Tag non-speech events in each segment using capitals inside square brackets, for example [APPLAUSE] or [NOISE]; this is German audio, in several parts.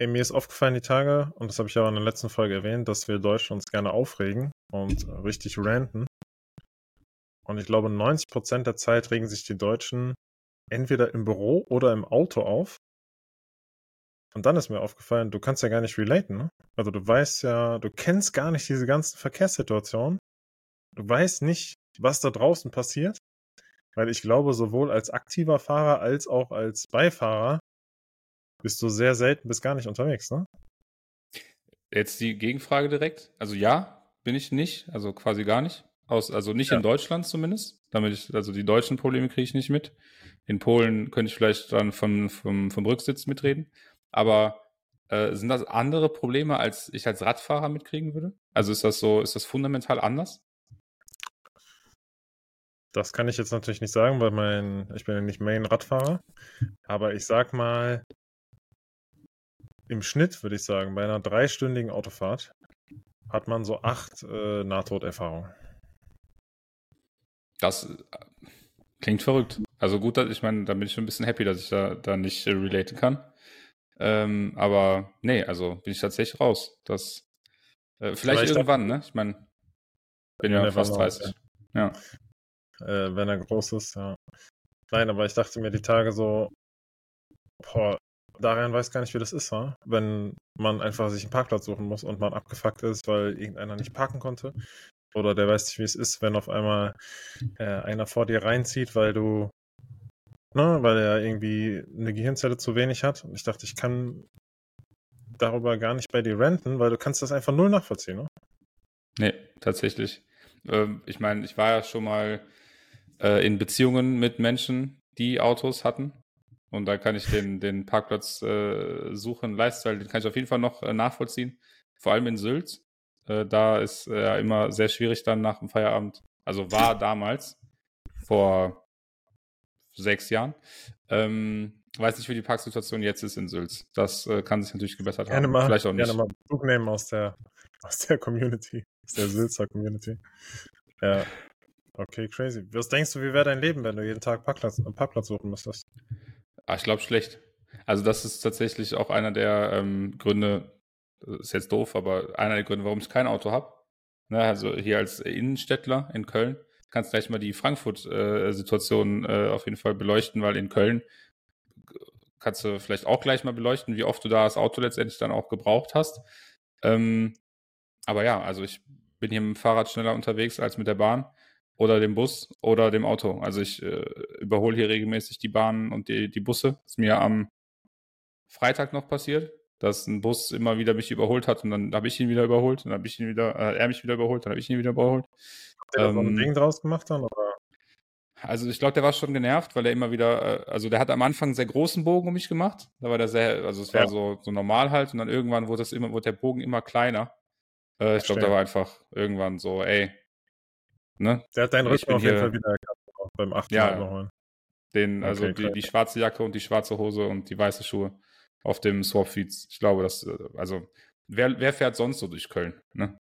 Ey, mir ist aufgefallen die Tage, und das habe ich ja in der letzten Folge erwähnt, dass wir Deutschen uns gerne aufregen und richtig ranten. Und ich glaube, 90% der Zeit regen sich die Deutschen entweder im Büro oder im Auto auf. Und dann ist mir aufgefallen, du kannst ja gar nicht relaten, ne? Also du weißt ja, du kennst gar nicht diese ganzen Verkehrssituationen. Du weißt nicht, was da draußen passiert. Weil ich glaube, sowohl als aktiver Fahrer als auch als Beifahrer bist du sehr selten bis gar nicht unterwegs, ne? Jetzt die Gegenfrage direkt. Also ja, bin ich nicht, also quasi gar nicht. Aus, also nicht ja. in Deutschland zumindest. Damit ich, also die deutschen Probleme kriege ich nicht mit. In Polen könnte ich vielleicht dann vom, vom, vom Rücksitz mitreden. Aber äh, sind das andere Probleme, als ich als Radfahrer mitkriegen würde? Also ist das so, ist das fundamental anders? Das kann ich jetzt natürlich nicht sagen, weil mein, ich bin ja nicht Main-Radfahrer. Aber ich sag mal, im Schnitt würde ich sagen, bei einer dreistündigen Autofahrt hat man so acht äh, Nahtoderfahrungen. Das äh, klingt verrückt. Also gut, ich meine, da bin ich schon ein bisschen happy, dass ich da, da nicht äh, relaten kann. Ähm, aber nee, also bin ich tatsächlich raus. Das äh, vielleicht, vielleicht, irgendwann, ne? Ich meine, bin ja fast 30. ja. ja. Äh, wenn er groß ist, ja. Nein, aber ich dachte mir die Tage so, boah, Darian weiß gar nicht, wie das ist, wa? wenn man einfach sich einen Parkplatz suchen muss und man abgefuckt ist, weil irgendeiner nicht parken konnte. Oder der weiß nicht, wie es ist, wenn auf einmal äh, einer vor dir reinzieht, weil du, ne, weil er irgendwie eine Gehirnzelle zu wenig hat. Und ich dachte, ich kann darüber gar nicht bei dir renten, weil du kannst das einfach null nachvollziehen, ne? Nee, tatsächlich. Ähm, ich meine, ich war ja schon mal äh, in Beziehungen mit Menschen, die Autos hatten und da kann ich den, den Parkplatz äh, suchen, Lifestyle, den kann ich auf jeden Fall noch äh, nachvollziehen. Vor allem in Sylt. Äh, da ist äh, immer sehr schwierig dann nach dem Feierabend. Also war [LAUGHS] damals, vor sechs Jahren. Ähm, weiß nicht, wie die Parksituation jetzt ist in Sylt. Das äh, kann sich natürlich gebessert gerne haben. Mal, Vielleicht auch nicht. Gerne mal Bezug nehmen aus der, aus der Community, aus der Sylzer Community. Ja. Okay, crazy. Was denkst du, wie wäre dein Leben, wenn du jeden Tag Parkplatz, Parkplatz suchen müsstest? Ah, ich glaube schlecht. Also das ist tatsächlich auch einer der ähm, Gründe, ist jetzt doof, aber einer der Gründe, warum ich kein Auto habe. Ne, also hier als Innenstädtler in Köln kannst gleich mal die Frankfurt-Situation äh, äh, auf jeden Fall beleuchten, weil in Köln kannst du vielleicht auch gleich mal beleuchten, wie oft du da das Auto letztendlich dann auch gebraucht hast. Ähm, aber ja, also ich bin hier mit dem Fahrrad schneller unterwegs als mit der Bahn oder dem Bus oder dem Auto. Also ich äh, überhole hier regelmäßig die Bahnen und die, die Busse. Das ist mir am Freitag noch passiert, dass ein Bus immer wieder mich überholt hat und dann habe ich ihn wieder überholt, dann habe ich ihn wieder, äh, er mich wieder überholt, dann habe ich ihn wieder überholt. Hat der ähm, so ein ähm, Ding draus gemacht dann? Oder? Also ich glaube, der war schon genervt, weil er immer wieder, äh, also der hat am Anfang einen sehr großen Bogen um mich gemacht. Da war der sehr, also es war ja. so, so normal halt und dann irgendwann wurde das immer, wurde der Bogen immer kleiner. Äh, ich glaube, da war einfach irgendwann so, ey, Ne? Der hat deinen Rücken auf jeden Fall wieder erkannt, beim achten ja, überholen. Den, also okay, die, die, schwarze Jacke und die schwarze Hose und die weiße Schuhe auf dem Swap-Feeds. Ich glaube, das, äh, also, wer, wer fährt sonst so durch Köln? Ne?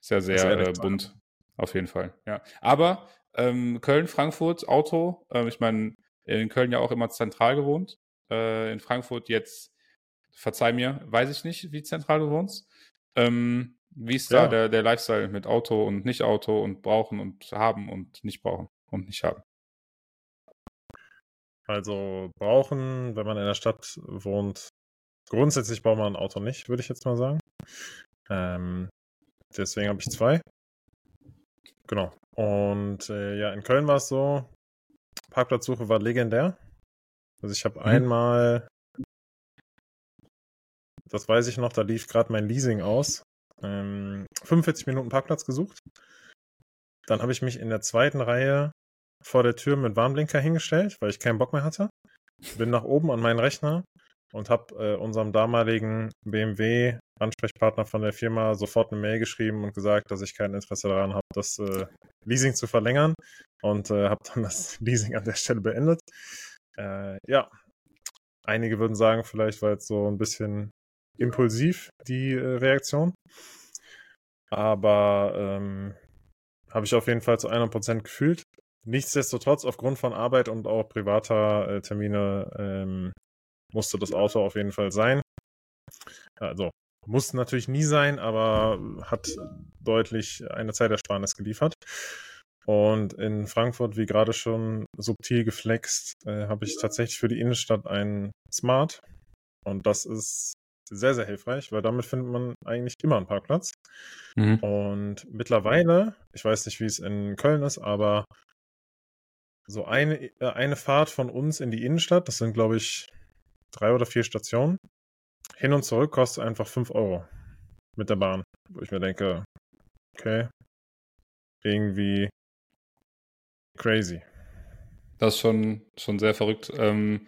Ist ja sehr äh, bunt, auf jeden Fall. Ja. Aber ähm, Köln, Frankfurt, Auto, äh, ich meine, in Köln ja auch immer zentral gewohnt. Äh, in Frankfurt jetzt, verzeih mir, weiß ich nicht, wie zentral du wohnst. Ähm, wie ist ja. da der, der Lifestyle mit Auto und nicht Auto und brauchen und haben und nicht brauchen und nicht haben? Also brauchen, wenn man in der Stadt wohnt, grundsätzlich braucht man ein Auto nicht, würde ich jetzt mal sagen. Ähm, deswegen habe ich zwei. Genau. Und äh, ja, in Köln war es so, Parkplatzsuche war legendär. Also ich habe mhm. einmal, das weiß ich noch, da lief gerade mein Leasing aus ähm, 45 Minuten Parkplatz gesucht. Dann habe ich mich in der zweiten Reihe vor der Tür mit Warnblinker hingestellt, weil ich keinen Bock mehr hatte. Bin nach oben an meinen Rechner und habe äh, unserem damaligen BMW Ansprechpartner von der Firma sofort eine Mail geschrieben und gesagt, dass ich kein Interesse daran habe, das äh, Leasing zu verlängern und äh, habe dann das [LAUGHS] Leasing an der Stelle beendet. Äh, ja, einige würden sagen, vielleicht war jetzt so ein bisschen impulsiv, die äh, Reaktion. Aber ähm, habe ich auf jeden Fall zu 100% gefühlt. Nichtsdestotrotz, aufgrund von Arbeit und auch privater äh, Termine ähm, musste das Auto auf jeden Fall sein. Also muss natürlich nie sein, aber hat deutlich eine Zeitersparnis geliefert. Und in Frankfurt, wie gerade schon subtil geflext, äh, habe ich tatsächlich für die Innenstadt ein Smart. Und das ist sehr, sehr hilfreich, weil damit findet man eigentlich immer einen Parkplatz. Mhm. Und mittlerweile, ich weiß nicht, wie es in Köln ist, aber so eine, äh, eine Fahrt von uns in die Innenstadt, das sind, glaube ich, drei oder vier Stationen, hin und zurück kostet einfach 5 Euro mit der Bahn. Wo ich mir denke, okay, irgendwie crazy. Das ist schon, schon sehr verrückt. Ähm,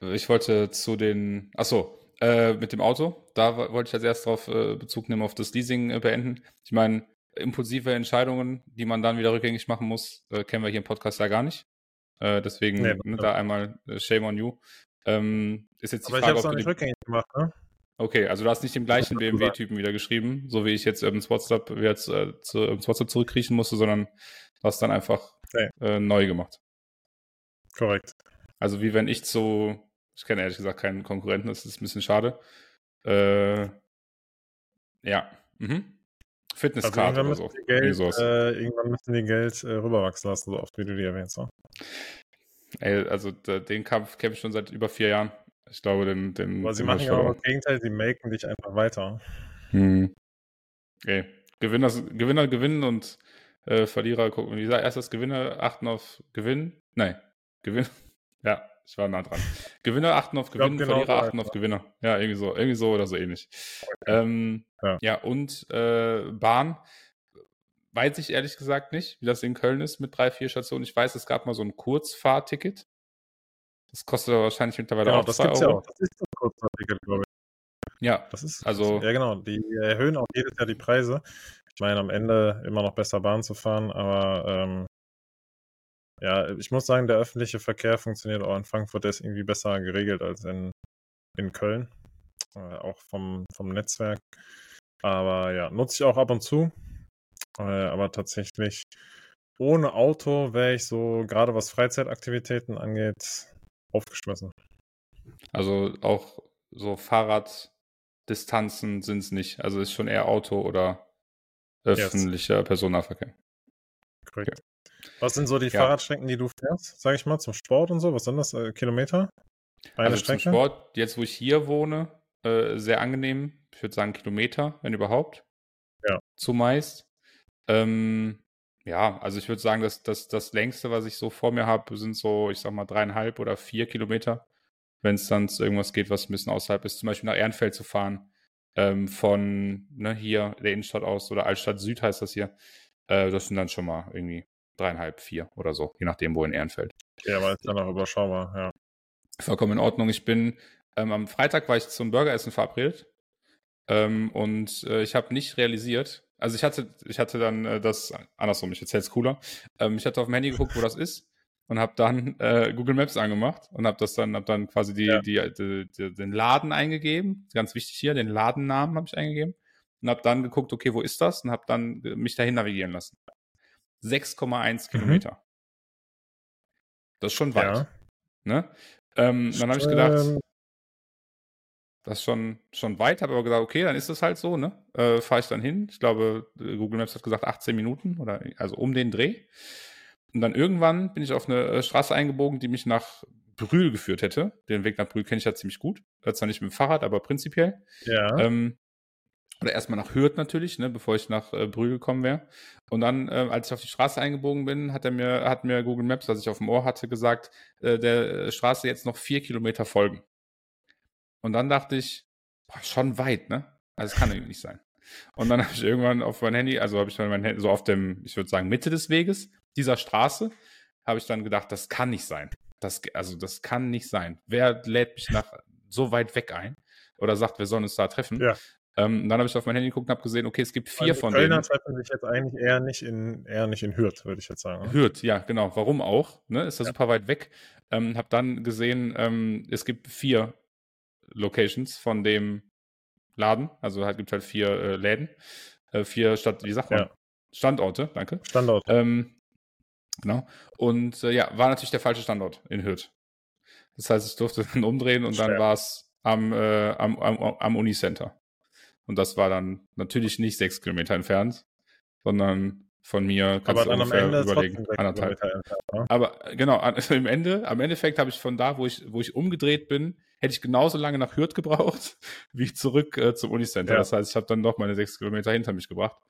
ich wollte zu den, achso, äh, mit dem Auto, da wollte ich als erstes darauf äh, Bezug nehmen, auf das Leasing äh, beenden. Ich meine, impulsive Entscheidungen, die man dann wieder rückgängig machen muss, äh, kennen wir hier im Podcast ja gar nicht. Äh, deswegen nee, ne, da einmal Shame on you. Ähm, ist jetzt die Aber Frage, ich habe es nicht rückgängig gemacht, ne? Okay, also du hast nicht den gleichen [LAUGHS] BMW-Typen wieder geschrieben, so wie ich jetzt Urban WhatsApp jetzt äh, zu Urban WhatsApp zurückkriechen musste, sondern du hast dann einfach nee. äh, neu gemacht. Korrekt. Also wie wenn ich zu, ich kenne ehrlich gesagt keinen Konkurrenten, das ist ein bisschen schade. Äh, ja. Mhm. Fitnesskarte also oder so. Geld, äh, irgendwann müssen die Geld äh, rüberwachsen lassen, so oft wie du die erwähnst. Ne? Ey, also den Kampf kämpfe ich schon seit über vier Jahren. Ich glaube, den. den Aber sie machen ja auch das Gegenteil, sie melken dich einfach weiter. Hm. Okay. Gewinner, Gewinner gewinnen und äh, Verlierer gucken. Wie gesagt, erst das Gewinner achten auf Gewinn. Nein, Gewinn. [LAUGHS] Ja, ich war nah dran. Gewinner achten auf Gewinn, genau Verlierer achten auf Gewinner. Ja, irgendwie so, irgendwie so oder so ähnlich. Okay. Ähm, ja. ja. und äh, Bahn weiß ich ehrlich gesagt nicht, wie das in Köln ist mit drei, vier Stationen. Ich weiß, es gab mal so ein Kurzfahrticket. Das kostet wahrscheinlich mittlerweile genau, auch das 2 Euro. Ja, auch. das ist ein Kurzfahrticket, glaube ich. Ja, das ist also. Ja, genau. Die erhöhen auch jedes Jahr die Preise. Ich meine, am Ende immer noch besser Bahn zu fahren, aber ähm, ja, ich muss sagen, der öffentliche Verkehr funktioniert auch in Frankfurt, der ist irgendwie besser geregelt als in, in Köln. Äh, auch vom, vom Netzwerk. Aber ja, nutze ich auch ab und zu. Äh, aber tatsächlich ohne Auto wäre ich so, gerade was Freizeitaktivitäten angeht, aufgeschmissen. Also auch so Fahrraddistanzen sind es nicht. Also ist schon eher Auto oder öffentlicher yes. Personennahverkehr. Korrekt. Okay. Was sind so die ja. Fahrradstrecken, die du fährst, sag ich mal, zum Sport und so? Was sind das? Äh, Kilometer? Eine also Strecke? zum Sport, jetzt wo ich hier wohne, äh, sehr angenehm. Ich würde sagen Kilometer, wenn überhaupt. Ja. Zumeist. Ähm, ja, also ich würde sagen, dass, dass das längste, was ich so vor mir habe, sind so, ich sag mal, dreieinhalb oder vier Kilometer. Wenn es dann zu irgendwas geht, was ein bisschen außerhalb ist, zum Beispiel nach Ehrenfeld zu fahren, ähm, von ne, hier der Innenstadt aus oder Altstadt Süd heißt das hier. Äh, das sind dann schon mal irgendwie dreieinhalb, vier oder so, je nachdem, wo in Ehrenfeld. Ja, aber ist dann auch überschaubar, ja. Vollkommen in Ordnung. Ich bin ähm, am Freitag war ich zum Burgeressen verabredet ähm, und äh, ich habe nicht realisiert, also ich hatte, ich hatte dann äh, das, andersrum, ich erzähl's cooler. Ähm, ich hatte auf dem Handy geguckt, wo das ist und habe dann äh, Google Maps angemacht und habe das dann, habe dann quasi die, ja. die, die, die, den Laden eingegeben. Ganz wichtig hier, den Ladennamen habe ich eingegeben und habe dann geguckt, okay, wo ist das? Und habe dann mich dahin navigieren lassen. 6,1 mhm. Kilometer. Das ist schon weit. Ja. Ne? Ähm, dann habe ich gedacht, ähm, das ist schon, schon weit, habe aber gesagt, okay, dann ist das halt so, ne? Äh, Fahre ich dann hin. Ich glaube, Google Maps hat gesagt 18 Minuten oder also um den Dreh. Und dann irgendwann bin ich auf eine äh, Straße eingebogen, die mich nach Brühl geführt hätte. Den Weg nach Brühl kenne ich ja ziemlich gut. Zwar nicht mit dem Fahrrad, aber prinzipiell. Ja. Ähm, oder erstmal nach Hürth natürlich, ne, bevor ich nach äh, Brühl gekommen wäre. Und dann, äh, als ich auf die Straße eingebogen bin, hat er mir, hat mir Google Maps, was ich auf dem Ohr hatte, gesagt, äh, der äh, Straße jetzt noch vier Kilometer folgen. Und dann dachte ich, boah, schon weit, ne? Also es kann irgendwie nicht sein. Und dann [LAUGHS] habe ich irgendwann auf mein Handy, also habe ich dann mein Handy so auf dem, ich würde sagen, Mitte des Weges dieser Straße, habe ich dann gedacht, das kann nicht sein. Das, also das kann nicht sein. Wer lädt mich nach so weit weg ein? Oder sagt, wir sollen uns da treffen? Ja. Ähm, dann habe ich auf mein Handy geguckt und habe gesehen, okay, es gibt vier also von Kölner denen. treffen sich jetzt eigentlich eher nicht in, eher nicht in Hürth, würde ich jetzt sagen. Hürth, ja, genau. Warum auch? Ne? Ist ja super weit weg. Ähm, habe dann gesehen, ähm, es gibt vier Locations von dem Laden. Also halt gibt halt vier äh, Läden. Äh, vier Stadt, wie sagt man? Ja. Standorte, danke. Standorte. Ähm, genau. Und äh, ja, war natürlich der falsche Standort in Hürth. Das heißt, ich durfte [LAUGHS] dann umdrehen und dann war es am, äh, am, am, am Unicenter. Und das war dann natürlich nicht sechs Kilometer entfernt, sondern von mir kannst Aber du dann ungefähr am Ende überlegen, anderthalb. Aber genau, also [LAUGHS] im Ende, am Endeffekt habe ich von da, wo ich, wo ich umgedreht bin, hätte ich genauso lange nach Hürth gebraucht, [LAUGHS] wie zurück äh, zum Unicenter. Ja. Das heißt, ich habe dann noch meine sechs Kilometer hinter mich gebracht.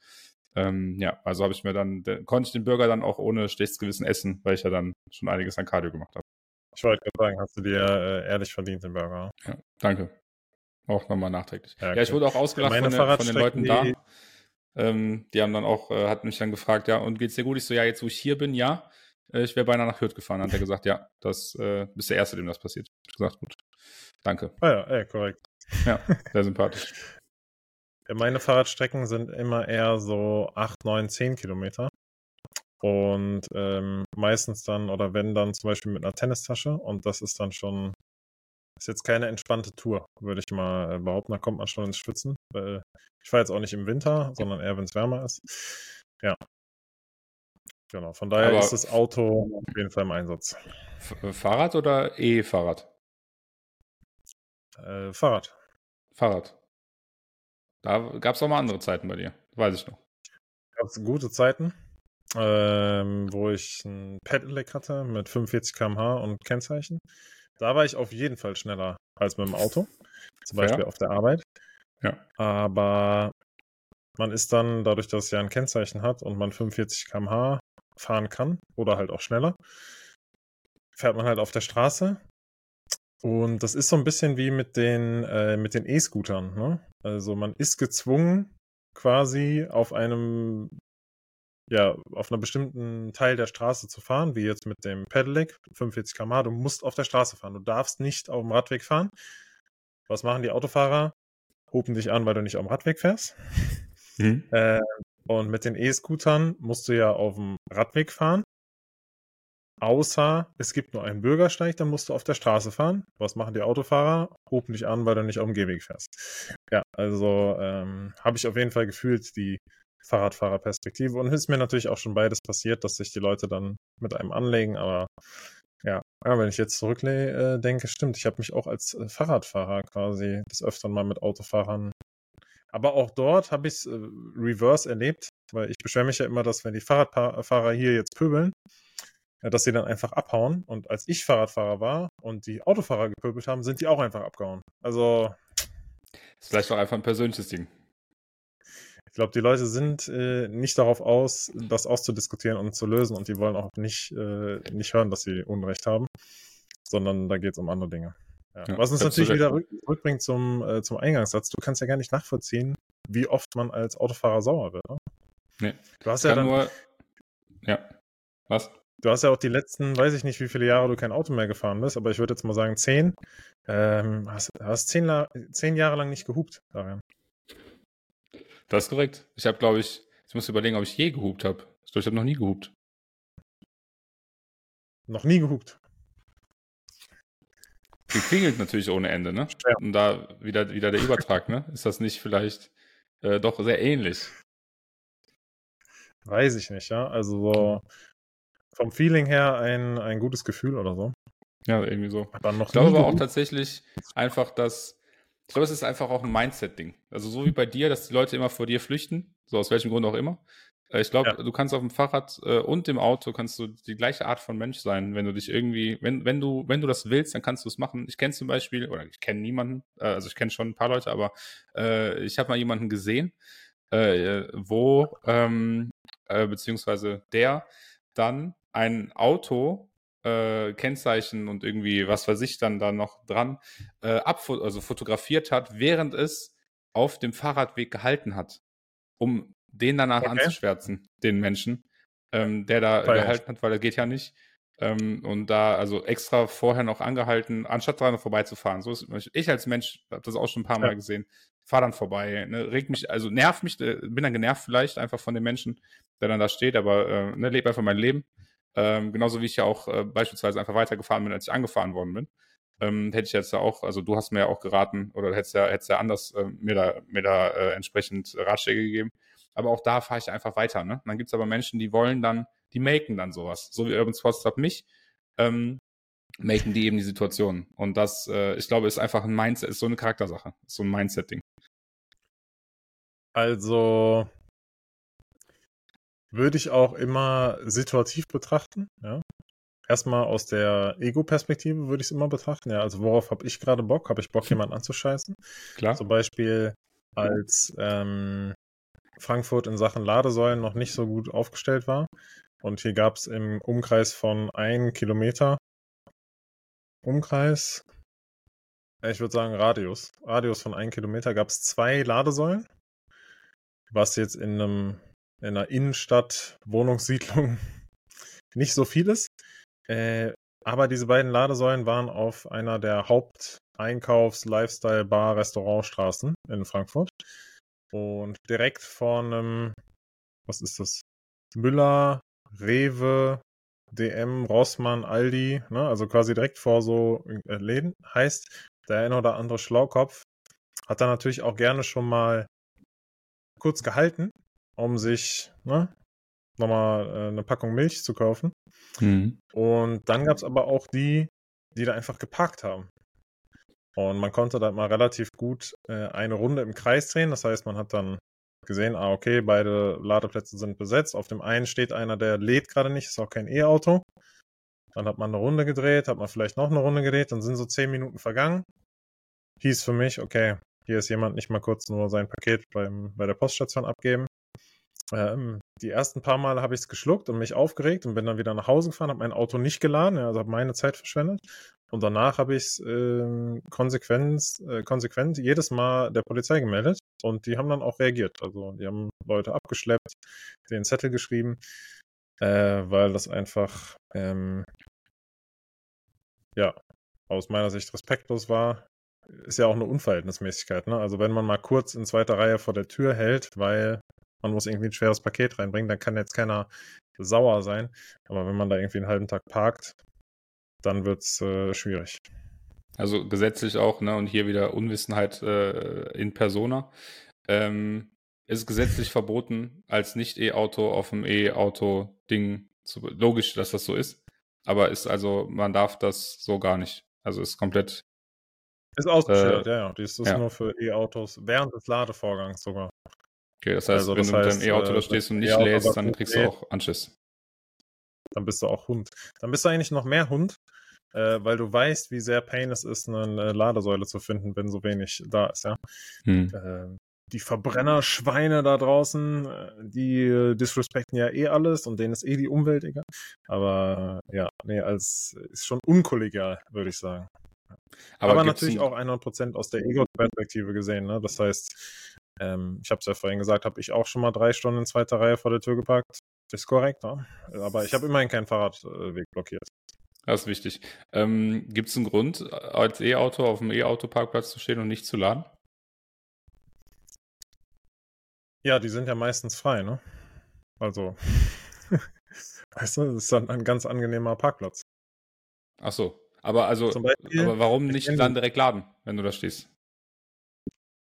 Ähm, ja, also habe ich mir dann, konnte ich den Burger dann auch ohne schlechtes Gewissen essen, weil ich ja dann schon einiges an Cardio gemacht habe. Ich wollte gerade sagen, hast du dir äh, ehrlich verdient, den Burger. Ja, danke. Auch nochmal nachträglich. Ja, okay. ja, ich wurde auch ausgelacht von, den, von den Leuten da. Ähm, die haben dann auch, äh, hat mich dann gefragt, ja, und geht's dir gut? Ich so, ja, jetzt wo ich hier bin, ja. Äh, ich wäre beinahe nach Hürth gefahren. Dann hat er gesagt, ja, das äh, bist der Erste, dem das passiert. Ich gesagt, gut. Danke. Ah ja, ey, korrekt. Ja, sehr sympathisch. [LAUGHS] Meine Fahrradstrecken sind immer eher so 8, 9, 10 Kilometer. Und ähm, meistens dann, oder wenn dann zum Beispiel mit einer Tennistasche. Und das ist dann schon, ist jetzt keine entspannte Tour, würde ich mal äh, behaupten. Da kommt man schon ins Schwitzen. Ich fahre jetzt auch nicht im Winter, sondern eher, wenn es wärmer ist. Ja. Genau, von daher Aber ist das Auto auf jeden Fall im Einsatz. Äh, Fahrrad oder E-Fahrrad? Äh, Fahrrad. Fahrrad. Da gab es auch mal andere Zeiten bei dir, weiß ich noch. Gab es gute Zeiten, ähm, wo ich ein Pedelec hatte mit 45 km/h und Kennzeichen. Da war ich auf jeden Fall schneller als mit dem Auto, zum Beispiel ja. auf der Arbeit. Ja. Aber man ist dann, dadurch, dass es ja ein Kennzeichen hat und man 45 km/h fahren kann oder halt auch schneller, fährt man halt auf der Straße. Und das ist so ein bisschen wie mit den äh, mit den E-Scootern. Ne? Also man ist gezwungen, quasi auf einem ja, auf einer bestimmten Teil der Straße zu fahren, wie jetzt mit dem Pedelec, 45 km/h. Du musst auf der Straße fahren. Du darfst nicht auf dem Radweg fahren. Was machen die Autofahrer? Hupen dich an, weil du nicht auf dem Radweg fährst. [LAUGHS] Mhm. Äh, und mit den E-Scootern musst du ja auf dem Radweg fahren. Außer es gibt nur einen Bürgersteig, dann musst du auf der Straße fahren. Was machen die Autofahrer? Hupen dich an, weil du nicht auf dem Gehweg fährst. Ja, also ähm, habe ich auf jeden Fall gefühlt die Fahrradfahrerperspektive. Und es ist mir natürlich auch schon beides passiert, dass sich die Leute dann mit einem anlegen. Aber ja, ja wenn ich jetzt zurückdenke, äh, stimmt, ich habe mich auch als äh, Fahrradfahrer quasi des Öfteren mal mit Autofahrern. Aber auch dort habe ich es äh, reverse erlebt, weil ich beschwere mich ja immer, dass wenn die Fahrradfahrer hier jetzt pöbeln, dass sie dann einfach abhauen. Und als ich Fahrradfahrer war und die Autofahrer gepöbelt haben, sind die auch einfach abgehauen. Also. ist vielleicht auch einfach ein persönliches Ding. Ich glaube, die Leute sind äh, nicht darauf aus, das auszudiskutieren und zu lösen und die wollen auch nicht, äh, nicht hören, dass sie Unrecht haben, sondern da geht es um andere Dinge. Ja. Ja, Was uns natürlich wieder rück, rückbringt zum, äh, zum Eingangssatz. Du kannst ja gar nicht nachvollziehen, wie oft man als Autofahrer sauer wird. Ne? Nee. Du hast ja dann. Nur, ja. Was? Du hast ja auch die letzten, weiß ich nicht, wie viele Jahre du kein Auto mehr gefahren bist, aber ich würde jetzt mal sagen zehn. Ähm, hast, hast zehn, zehn Jahre lang nicht gehupt darin. Das ist korrekt. Ich habe, glaube ich, ich muss überlegen, ob ich je gehupt habe. Ich glaube, ich habe noch nie gehupt. Noch nie gehupt. Geklingelt natürlich ohne Ende, ne? Ja. Und da wieder, wieder der Übertrag, ne? Ist das nicht vielleicht äh, doch sehr ähnlich? Weiß ich nicht, ja. Also so vom Feeling her ein, ein gutes Gefühl oder so. Ja, irgendwie so. Ich glaube aber auch tatsächlich einfach, dass ich glaube, es ist einfach auch ein Mindset-Ding. Also so wie bei dir, dass die Leute immer vor dir flüchten, so aus welchem Grund auch immer. Äh, ich glaube, ja. du kannst auf dem Fahrrad äh, und im Auto kannst du die gleiche Art von Mensch sein, wenn du dich irgendwie, wenn, wenn du, wenn du das willst, dann kannst du es machen. Ich kenne zum Beispiel, oder ich kenne niemanden, äh, also ich kenne schon ein paar Leute, aber äh, ich habe mal jemanden gesehen, äh, wo, ähm, äh, beziehungsweise der dann ein Auto äh, Kennzeichen und irgendwie was weiß ich dann da noch dran äh, abfo also fotografiert hat, während es auf dem Fahrradweg gehalten hat, um den danach okay. anzuschwärzen, den Menschen, ähm, der da Feierlich. gehalten hat, weil er geht ja nicht. Ähm, und da also extra vorher noch angehalten, anstatt daran vorbeizufahren. So ist, ich als Mensch habe das auch schon ein paar Mal ja. gesehen. Fahr dann vorbei, ne, regt mich, also nervt mich, äh, bin dann genervt vielleicht einfach von dem Menschen, der dann da steht, aber äh, ne, lebe einfach mein Leben. Ähm, genauso wie ich ja auch äh, beispielsweise einfach weitergefahren bin, als ich angefahren worden bin. Ähm, hätte ich jetzt ja auch, also du hast mir ja auch geraten oder hättest ja, hättest ja anders äh, mir da, mir da äh, entsprechend Ratschläge gegeben. Aber auch da fahre ich einfach weiter. Ne? dann gibt es aber Menschen, die wollen dann, die maken dann sowas. So wie Urban Sports Club mich. Ähm, machen die eben die Situation. Und das, äh, ich glaube, ist einfach ein Mindset, ist so eine Charaktersache, ist so ein Mindset-Ding. Also würde ich auch immer situativ betrachten, ja. Erstmal aus der Ego-Perspektive würde ich es immer betrachten, ja. Also worauf habe ich gerade Bock? Habe ich Bock, [LAUGHS] jemanden anzuscheißen? Klar. Zum Beispiel als ähm, Frankfurt in Sachen Ladesäulen noch nicht so gut aufgestellt war. Und hier gab es im Umkreis von einem Kilometer Umkreis, ich würde sagen Radius, Radius von einem Kilometer gab es zwei Ladesäulen, was jetzt in einem in einer Innenstadt Wohnungssiedlung [LAUGHS] nicht so viel ist. Äh, aber diese beiden Ladesäulen waren auf einer der Haupteinkaufs-, Lifestyle-, Bar-, Restaurantstraßen in Frankfurt. Und direkt vor einem, was ist das? Müller, Rewe, DM, Rossmann, Aldi, ne? also quasi direkt vor so äh, Läden. Heißt, der ein oder andere Schlaukopf hat da natürlich auch gerne schon mal kurz gehalten, um sich ne, nochmal äh, eine Packung Milch zu kaufen. Mhm. Und dann gab es aber auch die, die da einfach geparkt haben. Und man konnte da mal relativ gut äh, eine Runde im Kreis drehen. Das heißt, man hat dann gesehen, ah, okay, beide Ladeplätze sind besetzt. Auf dem einen steht einer, der lädt gerade nicht, ist auch kein E-Auto. Dann hat man eine Runde gedreht, hat man vielleicht noch eine Runde gedreht, dann sind so zehn Minuten vergangen. Hieß für mich, okay, hier ist jemand nicht mal kurz nur sein Paket beim, bei der Poststation abgeben. Ähm, die ersten paar Male habe ich es geschluckt und mich aufgeregt und bin dann wieder nach Hause gefahren, habe mein Auto nicht geladen, also habe meine Zeit verschwendet. Und danach habe ich es äh, konsequent, äh, konsequent jedes Mal der Polizei gemeldet und die haben dann auch reagiert. Also die haben Leute abgeschleppt, den Zettel geschrieben, äh, weil das einfach ähm, ja aus meiner Sicht respektlos war. Ist ja auch eine Unverhältnismäßigkeit. Ne? Also wenn man mal kurz in zweiter Reihe vor der Tür hält, weil man muss irgendwie ein schweres Paket reinbringen, dann kann jetzt keiner sauer sein. Aber wenn man da irgendwie einen halben Tag parkt, dann wird es äh, schwierig. Also gesetzlich auch, ne, und hier wieder Unwissenheit äh, in Persona. Ähm, ist gesetzlich verboten, als Nicht-E-Auto auf dem E-Auto-Ding zu. Logisch, dass das so ist. Aber ist also, man darf das so gar nicht. Also ist komplett. Ist ausgeschildert, äh, ja, ja. Das ist ja. nur für E-Autos während des Ladevorgangs sogar. Okay, das heißt, also, das wenn heißt, du mit deinem E-Auto da äh, stehst und nicht e lädst, dann kriegst du auch Anschiss. Dann bist du auch Hund. Dann bist du eigentlich noch mehr Hund, äh, weil du weißt, wie sehr Pain es ist, eine Ladesäule zu finden, wenn so wenig da ist, ja. Hm. Äh, die Verbrennerschweine da draußen, äh, die äh, disrespekten ja eh alles und denen ist eh die Umwelt egal. Aber äh, ja, nee, als ist schon unkollegial, würde ich sagen. Aber, Aber natürlich auch 100% aus der Ego-Perspektive gesehen. Ne? Das heißt, ähm, ich habe es ja vorhin gesagt, habe ich auch schon mal drei Stunden in zweiter Reihe vor der Tür geparkt. Ist korrekt, ne? aber ich habe immerhin keinen Fahrradweg blockiert. Das ist wichtig. Ähm, Gibt es einen Grund, als E-Auto auf dem E-Auto-Parkplatz zu stehen und nicht zu laden? Ja, die sind ja meistens frei, ne? Also, [LAUGHS] weißt du, das ist dann ein ganz angenehmer Parkplatz. Ach so. Aber also, Beispiel, aber warum nicht dann direkt laden, wenn du da stehst?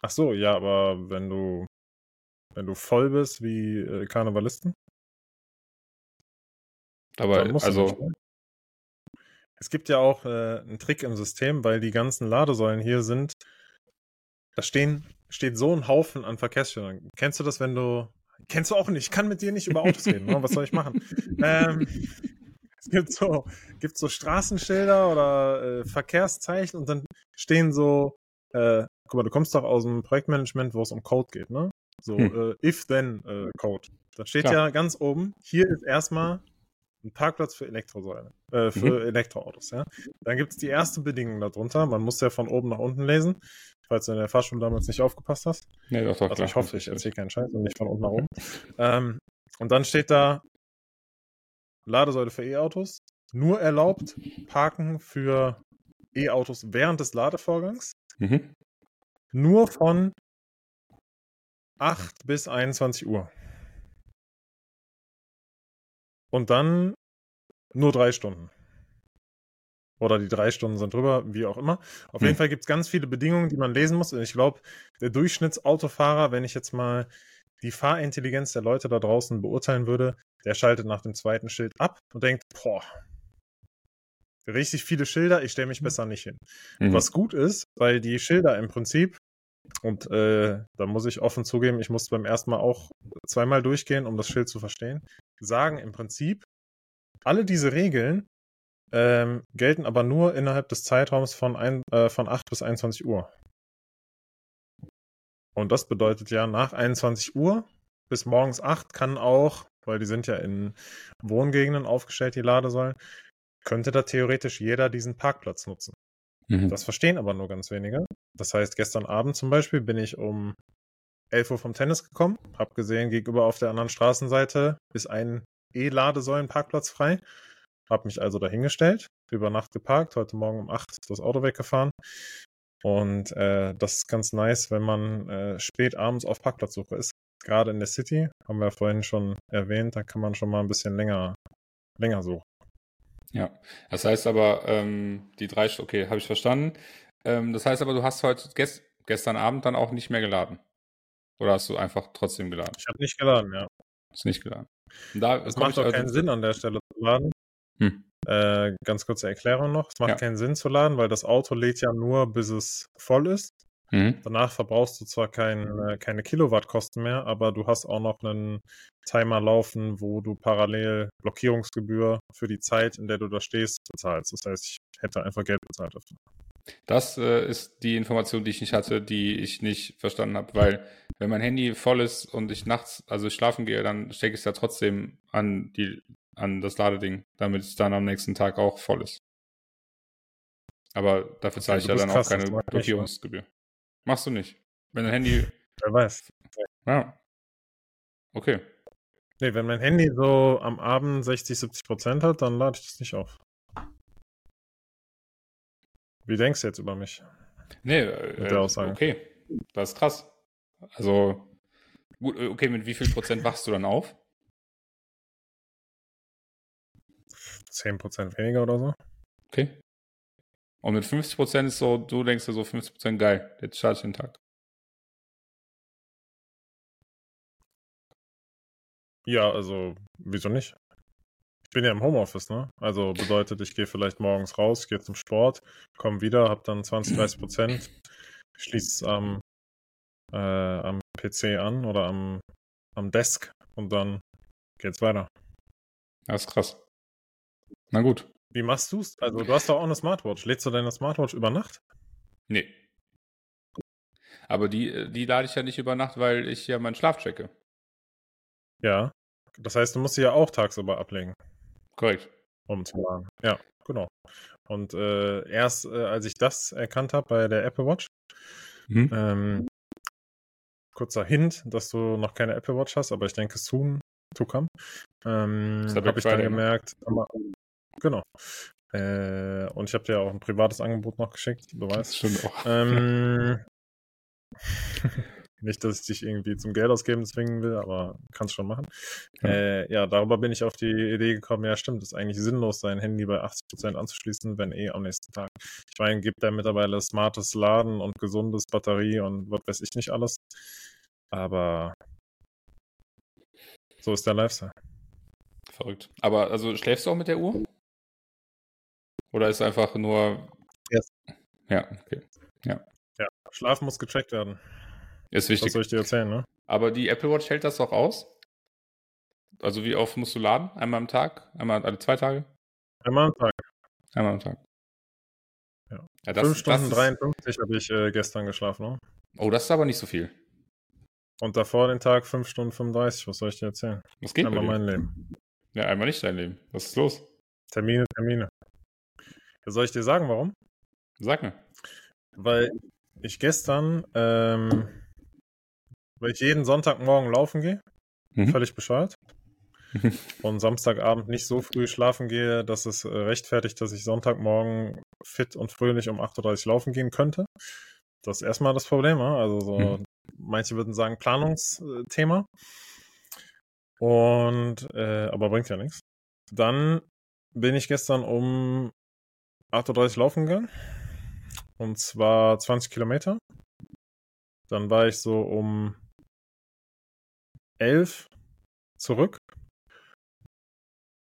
Ach so, ja, aber wenn du, wenn du voll bist wie äh, Karnevalisten. Aber also. Es gibt ja auch äh, einen Trick im System, weil die ganzen Ladesäulen hier sind. Da stehen, steht so ein Haufen an Verkehrsschildern. Kennst du das, wenn du. Kennst du auch nicht? Ich kann mit dir nicht über Autos reden. Ne? Was soll ich machen? [LAUGHS] ähm, es gibt so, gibt so Straßenschilder oder äh, Verkehrszeichen und dann stehen so äh, guck mal, du kommst doch aus dem Projektmanagement, wo es um Code geht, ne? So, hm. äh, if-then-Code. Äh, da steht Klar. ja ganz oben, hier ist erstmal ein Parkplatz für Elektrosäule, äh, für mhm. Elektroautos, ja. Dann gibt es die erste Bedingung darunter. Man muss ja von oben nach unten lesen, falls du in der Fahrschule damals nicht aufgepasst hast. Nee, doch, doch, also ich hoffe, ich erzähle keinen Scheiß und nicht von unten nach oben. [LAUGHS] ähm, und dann steht da Ladesäule für E-Autos, nur erlaubt Parken für E-Autos während des Ladevorgangs. Mhm. Nur von 8 bis 21 Uhr. Und dann nur drei Stunden. Oder die drei Stunden sind drüber, wie auch immer. Auf hm. jeden Fall gibt es ganz viele Bedingungen, die man lesen muss. Und ich glaube, der Durchschnittsautofahrer, wenn ich jetzt mal die Fahrintelligenz der Leute da draußen beurteilen würde, der schaltet nach dem zweiten Schild ab und denkt, boah, richtig viele Schilder, ich stelle mich besser nicht hin. Mhm. Was gut ist, weil die Schilder im Prinzip, und äh, da muss ich offen zugeben, ich musste beim ersten Mal auch zweimal durchgehen, um das Schild zu verstehen, sagen im Prinzip, alle diese Regeln ähm, gelten aber nur innerhalb des Zeitraums von, ein, äh, von 8 bis 21 Uhr. Und das bedeutet ja, nach 21 Uhr bis morgens 8 kann auch, weil die sind ja in Wohngegenden aufgestellt, die Ladesäulen, könnte da theoretisch jeder diesen Parkplatz nutzen. Mhm. Das verstehen aber nur ganz wenige. Das heißt, gestern Abend zum Beispiel bin ich um 11 Uhr vom Tennis gekommen, hab gesehen, gegenüber auf der anderen Straßenseite ist ein E-Ladesäulen-Parkplatz frei. Hab mich also dahingestellt, über Nacht geparkt, heute Morgen um 8 ist das Auto weggefahren. Und äh, das ist ganz nice, wenn man äh, spät abends auf Parkplatzsuche ist. Gerade in der City, haben wir ja vorhin schon erwähnt, da kann man schon mal ein bisschen länger, länger suchen. Ja, das heißt aber, ähm, die drei, okay, habe ich verstanden. Ähm, das heißt aber, du hast heute gest gestern Abend dann auch nicht mehr geladen. Oder hast du einfach trotzdem geladen? Ich habe nicht geladen, ja. Hast nicht geladen. Da Es komm macht auch also- keinen Sinn, an der Stelle zu laden. Hm. Äh, ganz kurze Erklärung noch. Es macht Ja. keinen Sinn zu laden, weil das Auto lädt ja nur, bis es voll ist. Mhm. Danach verbrauchst du zwar kein, äh, keine Kilowattkosten mehr, aber du hast auch noch einen Timer laufen, wo du parallel Blockierungsgebühr für die Zeit, in der du da stehst, bezahlst. Das heißt, ich hätte einfach Geld bezahlt dafür. Das äh, ist die Information, die ich nicht hatte, die ich nicht verstanden habe, weil wenn mein Handy voll ist und ich nachts, also schlafen gehe, dann stecke ich es ja trotzdem an die, an das Ladeding, damit es dann am nächsten Tag auch voll ist. Aber dafür zahle ich ja bist dann auch keine ich Blockierungsgebühr. Machst du nicht. Wenn dein Handy, Wer weiß. ja. Okay. Nee, wenn mein Handy so am Abend 60, 70 Prozent hat, dann lade ich das nicht auf. Wie denkst du jetzt über mich? Nee, Mit äh, der Aussage. okay. Das ist krass. Also, gut, äh, okay, mit wie viel Prozent wachst du dann auf? 10 Prozent weniger oder so? Okay. Und mit 50 Prozent ist so, du denkst dir so 50 Prozent geil. Jetzt starte ich den Tag. Ja, also, wieso nicht? Ich bin ja im Homeoffice, ne? Also bedeutet, ich gehe vielleicht morgens raus, gehe zum Sport, komme wieder, habe dann 20, 30 Prozent, schließe es am, äh, am PC an oder am, am Desk und dann geht's weiter. Das ist krass. Na gut. Wie machst du's? Also, du hast doch auch eine Smartwatch. Lädst du deine Smartwatch über Nacht? Nee. Aber die, äh, die lade ich ja nicht über Nacht, weil ich ja meinen Schlaf checke. Ja. Das heißt, du musst sie ja auch tagsüber ablegen, Korrekt. um zu laden. Ja, genau. Und äh, erst äh, als ich das erkannt habe bei der Apple Watch, Mhm. ähm, kurzer Hint, dass du noch keine Apple Watch hast, aber ich denke soon to come, ähm, habe ich dann ne? gemerkt, genau. Äh, und ich habe dir auch ein privates Angebot noch geschickt, du Das weißt. stimmt auch. [LAUGHS] Ähm, [LAUGHS] nicht, dass ich dich irgendwie zum Geld ausgeben zwingen will, aber kannst schon machen. Ja. Äh, ja, darüber bin ich auf die Idee gekommen, ja stimmt, ist eigentlich sinnlos, sein Handy bei 80% anzuschließen, wenn eh am nächsten Tag. Ich meine, gibt ja mittlerweile smartes Laden und gesundes Batterie und was weiß ich nicht alles. Aber so ist der Lifestyle. Verrückt. Aber also schläfst du auch mit der Uhr? Oder ist einfach nur. Yes. Ja, okay. Ja, Schlaf muss gecheckt werden. Ist Was wichtig. soll ich dir erzählen, ne? Aber die Apple Watch hält das doch aus? Also wie oft musst du laden? Einmal am Tag? Einmal alle zwei Tage? Einmal am Tag. Einmal am Tag. Ja. ja das, 5 Stunden das ist, 53 habe ich äh, gestern geschlafen, ne? Oh, das ist aber nicht so viel. Und davor den Tag 5 Stunden 35. Was soll ich dir erzählen? Was geht Einmal mein Leben. Ja, einmal nicht dein Leben. Was ist los? Termine, Termine. Soll ich dir sagen, warum? Sag mir. Weil ich gestern, ähm, weil ich jeden Sonntagmorgen laufen gehe, Mhm. völlig bescheuert. [LAUGHS] Und Samstagabend nicht so früh schlafen gehe, dass es äh, rechtfertigt, dass ich Sonntagmorgen fit und fröhlich um 8.30 Uhr laufen gehen könnte. Das ist erstmal das Problem, ne? also so, Mhm. manche würden sagen Planungsthema. Und, äh, aber bringt ja nichts. Dann bin ich gestern um 8.30 Uhr laufen gegangen. Und zwar 20 Kilometer. Dann war ich so um 11 zurück.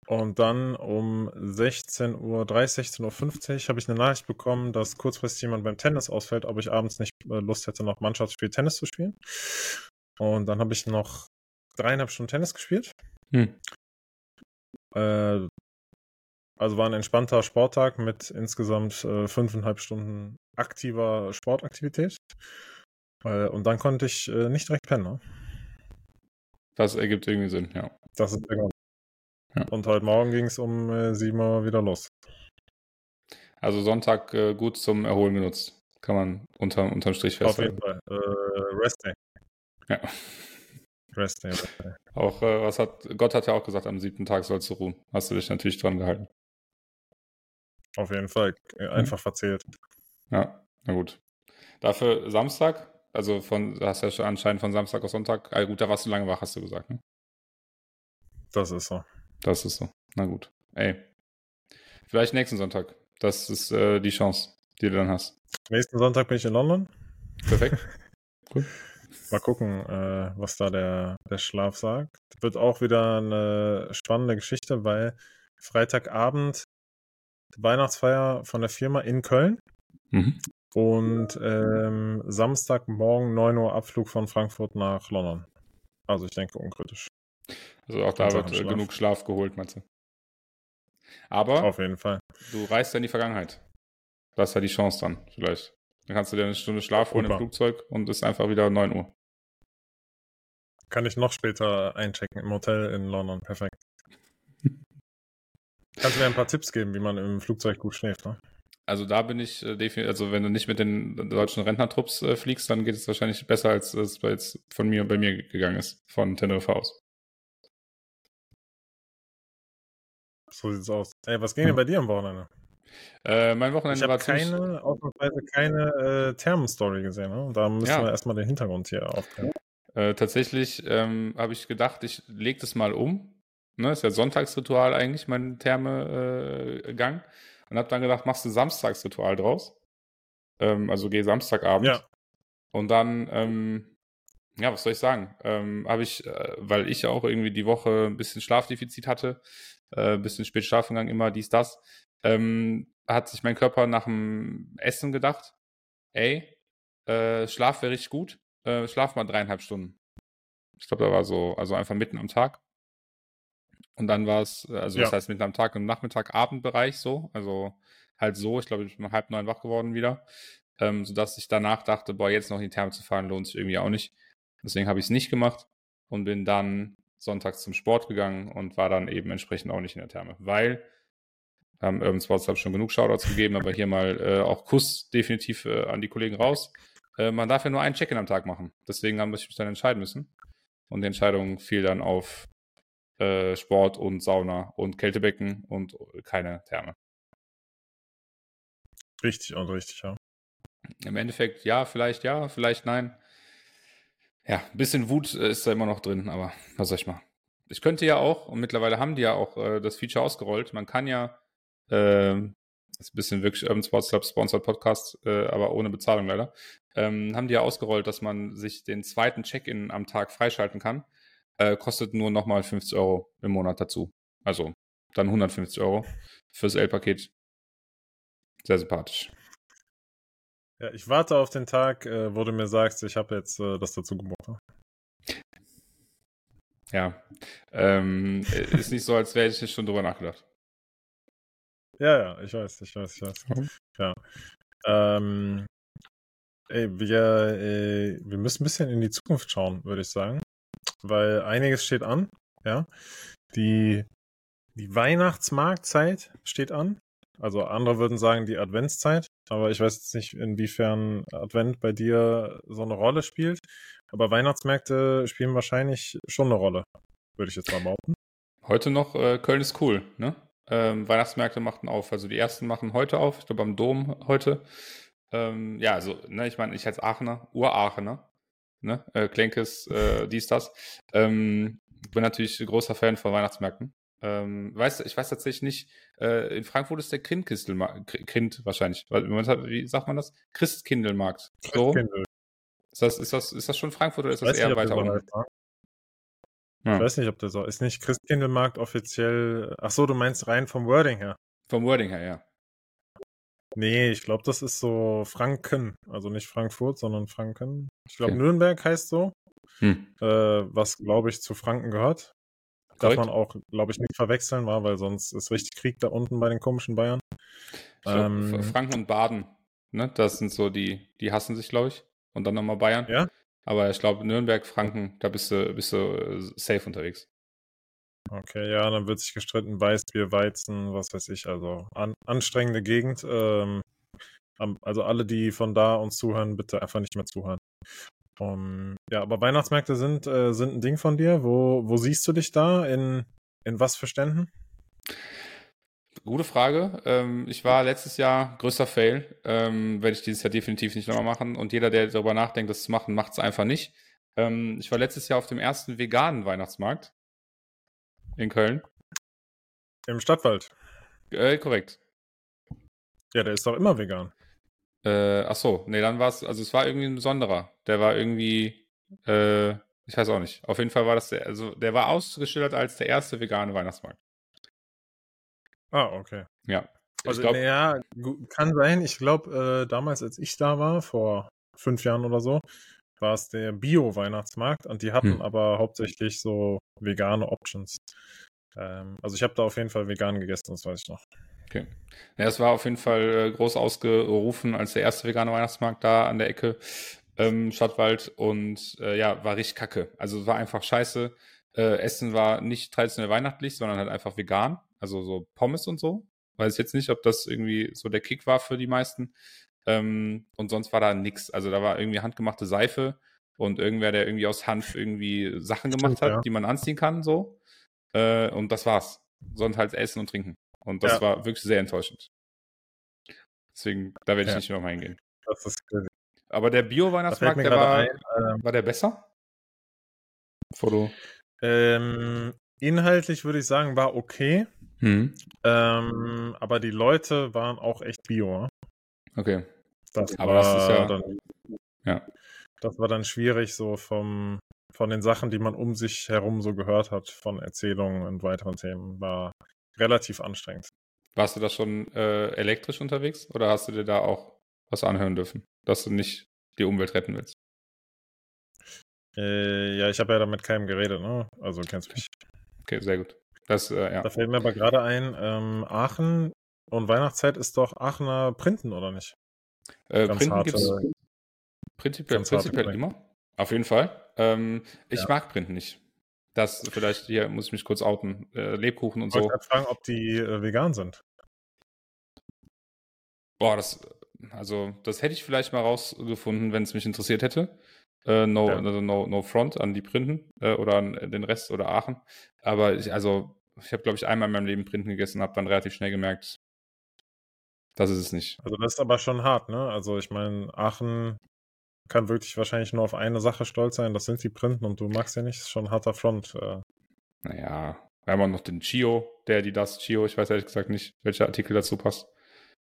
Und dann um 16.30 Uhr, 16.50 Uhr habe ich eine Nachricht bekommen, dass kurzfristig jemand beim Tennis ausfällt, ob ich abends nicht äh, Lust hätte, noch Mannschaftsspiel Tennis zu spielen. Und dann habe ich noch dreieinhalb Stunden Tennis gespielt. Hm. Äh, also war ein entspannter Sporttag mit insgesamt äh, fünfeinhalb Stunden aktiver Sportaktivität. Äh, und dann konnte ich äh, nicht direkt pennen. Ne? Das ergibt irgendwie Sinn, ja. Das ist genau. Ja. Und heute Morgen ging es um äh, 7 Uhr wieder los. Also Sonntag äh, gut zum Erholen genutzt. Kann man unter, unterm Strich festhalten. Auf jeden Fall. Äh, Rest Day. Ja. Rest Day. Auch, äh, was hat, Gott hat ja auch gesagt, am siebten Tag sollst du ruhen. Hast du dich natürlich dran gehalten. Auf jeden Fall. Mhm. Einfach mhm. verzählt. Ja, na gut. Dafür Samstag, also von, hast ja schon anscheinend von Samstag auf Sonntag, ah, gut, da warst du lange wach, hast du gesagt, ne? Das ist so. Das ist so. Na gut. Ey. Vielleicht nächsten Sonntag. Das ist äh, die Chance, die du dann hast. Nächsten Sonntag bin ich in London. Perfekt. [LAUGHS] cool. Mal gucken, äh, was da der, der Schlaf sagt. Wird auch wieder eine spannende Geschichte, weil Freitagabend Weihnachtsfeier von der Firma in Köln. Mhm. Und ähm, Samstagmorgen 9 Uhr Abflug von Frankfurt nach London. Also ich denke unkritisch. Also auch da wird Schlaf. genug Schlaf geholt, meinst du? Aber auf jeden Fall. Du reist ja in die Vergangenheit. Das ist ja die Chance dann, vielleicht. Dann kannst du dir eine Stunde Schlaf holen im Flugzeug und ist einfach wieder 9 Uhr. Kann ich noch später einchecken im Hotel in London. Perfekt. Kannst du mir ein paar Tipps geben, wie man im Flugzeug gut schläft, ne? Also da bin ich äh, definitiv, also wenn du nicht mit den deutschen Rentnertrupps äh, fliegst, dann geht es wahrscheinlich besser, als es jetzt von mir und bei mir gegangen ist, von Teneriffa aus. So sieht's aus. Ey, was ging denn bei dir am Wochenende? Äh, mein Wochenende ich war keine, ausnahmsweise keine äh, Thermen-Story gesehen, ne? Da müssen ja. wir erstmal den Hintergrund hier aufklären. Äh, tatsächlich ähm, habe ich gedacht, ich lege das mal um. Ne, ist ja Sonntagsritual eigentlich, mein Thermegang. Äh, und habe dann gedacht, machst du Samstagsritual draus. Ähm, also geh Samstagabend. Ja. Und dann, ähm, ja, was soll ich sagen? Ähm, habe ich, äh, weil ich ja auch irgendwie die Woche ein bisschen Schlafdefizit hatte, äh, bisschen spät schlafen gegangen, immer dies, das, ähm, hat sich mein Körper nach dem Essen gedacht, ey, äh, Schlaf wäre richtig gut, äh, schlaf mal dreieinhalb Stunden. Ich glaube, da war so, also einfach mitten am Tag. Und dann war es, also ja. das heißt mitten am Tag, im Nachmittag, Abendbereich so, also halt so, ich glaube, ich bin um halb neun wach geworden wieder, ähm, sodass ich danach dachte, boah, jetzt noch in die Therme zu fahren, lohnt sich irgendwie auch nicht. Deswegen habe ich es nicht gemacht und bin dann sonntags zum Sport gegangen und war dann eben entsprechend auch nicht in der Therme, weil ähm, Urban Sports habe schon genug Shoutouts gegeben, aber hier mal äh, auch Kuss definitiv äh, an die Kollegen raus. Äh, man darf ja nur ein Check-in am Tag machen. Deswegen habe ich mich dann entscheiden müssen. Und die Entscheidung fiel dann auf äh, Sport und Sauna und Kältebecken und keine Therme. Richtig und richtig, ja. Im Endeffekt ja, vielleicht ja, vielleicht nein. Ja, ein bisschen Wut äh, ist da immer noch drin, aber was soll ich machen? Ich könnte ja auch, und mittlerweile haben die ja auch äh, das Feature ausgerollt, man kann ja, äh, ist ein bisschen wirklich Urban Sports Club Sponsored Podcast, äh, aber ohne Bezahlung leider, ähm, haben die ja ausgerollt, dass man sich den zweiten Check-in am Tag freischalten kann. Äh, kostet nur nochmal 50 Euro im Monat dazu. Also dann 150 Euro fürs L-Paket. Sehr sympathisch. Ja, ich warte auf den Tag, äh, wo du mir sagst, ich habe jetzt äh, das dazu gebucht. Ja, ähm, ist nicht so, als wäre ich schon drüber nachgedacht. Ja, ja, ich weiß, ich weiß, ich weiß. Mhm. Ja. Ähm, ey, wir, äh, wir müssen ein bisschen in die Zukunft schauen, würde ich sagen. Weil einiges steht an, ja. Die, die Weihnachtsmarktzeit steht an. Also andere würden sagen die Adventszeit, aber ich weiß jetzt nicht, inwiefern Advent bei dir so eine Rolle spielt. Aber Weihnachtsmärkte spielen wahrscheinlich schon eine Rolle, würde ich jetzt mal behaupten. Heute noch, äh, Köln ist cool, ne? Ähm, Weihnachtsmärkte machten auf. Also die ersten machen heute auf, ich glaube am Dom heute. Ähm, ja, also, ne, ich meine, ich als Aachener, Uraachener, ne, äh, Klenkes, äh, dies, das, ähm, bin natürlich großer Fan von Weihnachtsmärkten. Ähm, weiß, ich weiß tatsächlich nicht, äh, in Frankfurt ist der Grindkistelmarkt, Grind wahrscheinlich. Wie sagt man das? Christkindelmarkt. So. Ist das, ist, das, ist das schon Frankfurt oder ist das eher weiter unten? Ja. Ich weiß nicht, ob der so ist. Nicht Christkindlmarkt offiziell. Ach so, du meinst rein vom Wording her. Vom Wording her, ja. Nee, ich glaube, das ist so Franken. Also nicht Frankfurt, sondern Franken. Ich glaube, okay. Nürnberg heißt so. Hm. Äh, was, glaube ich, zu Franken gehört. Darf man auch, glaube ich, nicht verwechseln, war, weil sonst ist richtig Krieg da unten bei den komischen Bayern. Ähm, Franken und Baden, ne? Das sind so die, die hassen sich, glaube ich. Und dann nochmal Bayern. Ja. Aber ich glaube, Nürnberg, Franken, da bist du, bist du äh, safe unterwegs. Okay, ja, dann wird sich gestritten, Weißbier, Weizen, was weiß ich, also an, anstrengende Gegend. Ähm, also alle, die von da uns zuhören, bitte einfach nicht mehr zuhören. Um, ja, aber Weihnachtsmärkte sind, äh, sind ein Ding von dir. Wo, wo siehst du dich da? In, in was für Ständen? Gute Frage. Ähm, ich war letztes Jahr größter Fail. Ähm, werde ich dieses Jahr definitiv nicht nochmal machen. Und jeder, der darüber nachdenkt, das zu machen, macht es einfach nicht. Ähm, ich war letztes Jahr auf dem ersten veganen Weihnachtsmarkt in Köln. Im Stadtwald. Äh, korrekt. Ja, der ist doch immer vegan. Äh, ach so, nee, dann war es, also es war irgendwie ein besonderer. Der war irgendwie, äh, ich weiß auch nicht. Auf jeden Fall war das der, also der war ausgeschildert als der erste vegane Weihnachtsmarkt. Ah, okay. Ja. Also, glaub, ja, kann sein. Ich glaube, äh, damals, als ich da war, vor fünf Jahren oder so, war es der Bio-Weihnachtsmarkt und die hatten hm. aber hauptsächlich so vegane Options. Ähm, also ich habe da auf jeden Fall vegan gegessen, das weiß ich noch. Okay. Ja, es war auf jeden Fall äh, groß ausgerufen als der erste vegane Weihnachtsmarkt da an der Ecke ähm, Stadtwald und äh, ja, war richtig kacke. Also es war einfach scheiße. Äh, Essen war nicht traditionell weihnachtlich, sondern halt einfach vegan. Also so Pommes und so. Weiß jetzt nicht, ob das irgendwie so der Kick war für die meisten. Ähm, und sonst war da nix. Also da war irgendwie handgemachte Seife und irgendwer, der irgendwie aus Hanf irgendwie Sachen gemacht Stimmt, hat, ja. die man anziehen kann, so. Äh, und das war's. Sonst halt Essen und Trinken. Und das ja. war wirklich sehr enttäuschend. Deswegen, da werde ich ja. nicht nochmal hingehen. Das ist crazy. Aber der Bio-Weihnachtsmarkt, der war, ein, ähm, war der besser? Foto. Ähm, inhaltlich würde ich sagen, war okay. Hm. Ähm, aber die Leute waren auch echt Bio. Okay. Das aber war das ist ja, dann, ja. Das war dann schwierig, so vom, von den Sachen, die man um sich herum so gehört hat, von Erzählungen und weiteren Themen, war relativ anstrengend. Warst du da schon äh, elektrisch unterwegs oder hast du dir da auch was anhören dürfen, dass du nicht die Umwelt retten willst? Äh, ja, ich habe ja damit keinem geredet, ne? Also kennst du mich. Okay, sehr gut. Das, äh, ja. Da fällt mir aber gerade ein, ähm, Aachen und Weihnachtszeit ist doch Aachener Printen, oder nicht? Äh, Printen gibt es prinzipiell, prinzipiell immer. Auf jeden Fall. Ähm, ich ja. mag Printen nicht. Das vielleicht, hier muss ich mich kurz outen. Äh, Lebkuchen und ich so. Ich fragen, ob die äh, vegan sind. Boah, das, also, das hätte ich vielleicht mal rausgefunden, wenn es mich interessiert hätte. Äh, no, ja. also no, no front an die Printen äh, oder an den Rest oder Aachen. Aber ich, also, ich habe, glaube ich, einmal in meinem Leben Printen gegessen und habe dann relativ schnell gemerkt, das ist es nicht. Also, das ist aber schon hart, ne? Also, ich meine, Aachen kann wirklich wahrscheinlich nur auf eine Sache stolz sein, das sind die Printen und du magst ja nicht, das ist schon ein harter Front. Äh. Naja, wir haben auch noch den Chio, der die das Chio, ich weiß ehrlich gesagt nicht, welcher Artikel dazu passt.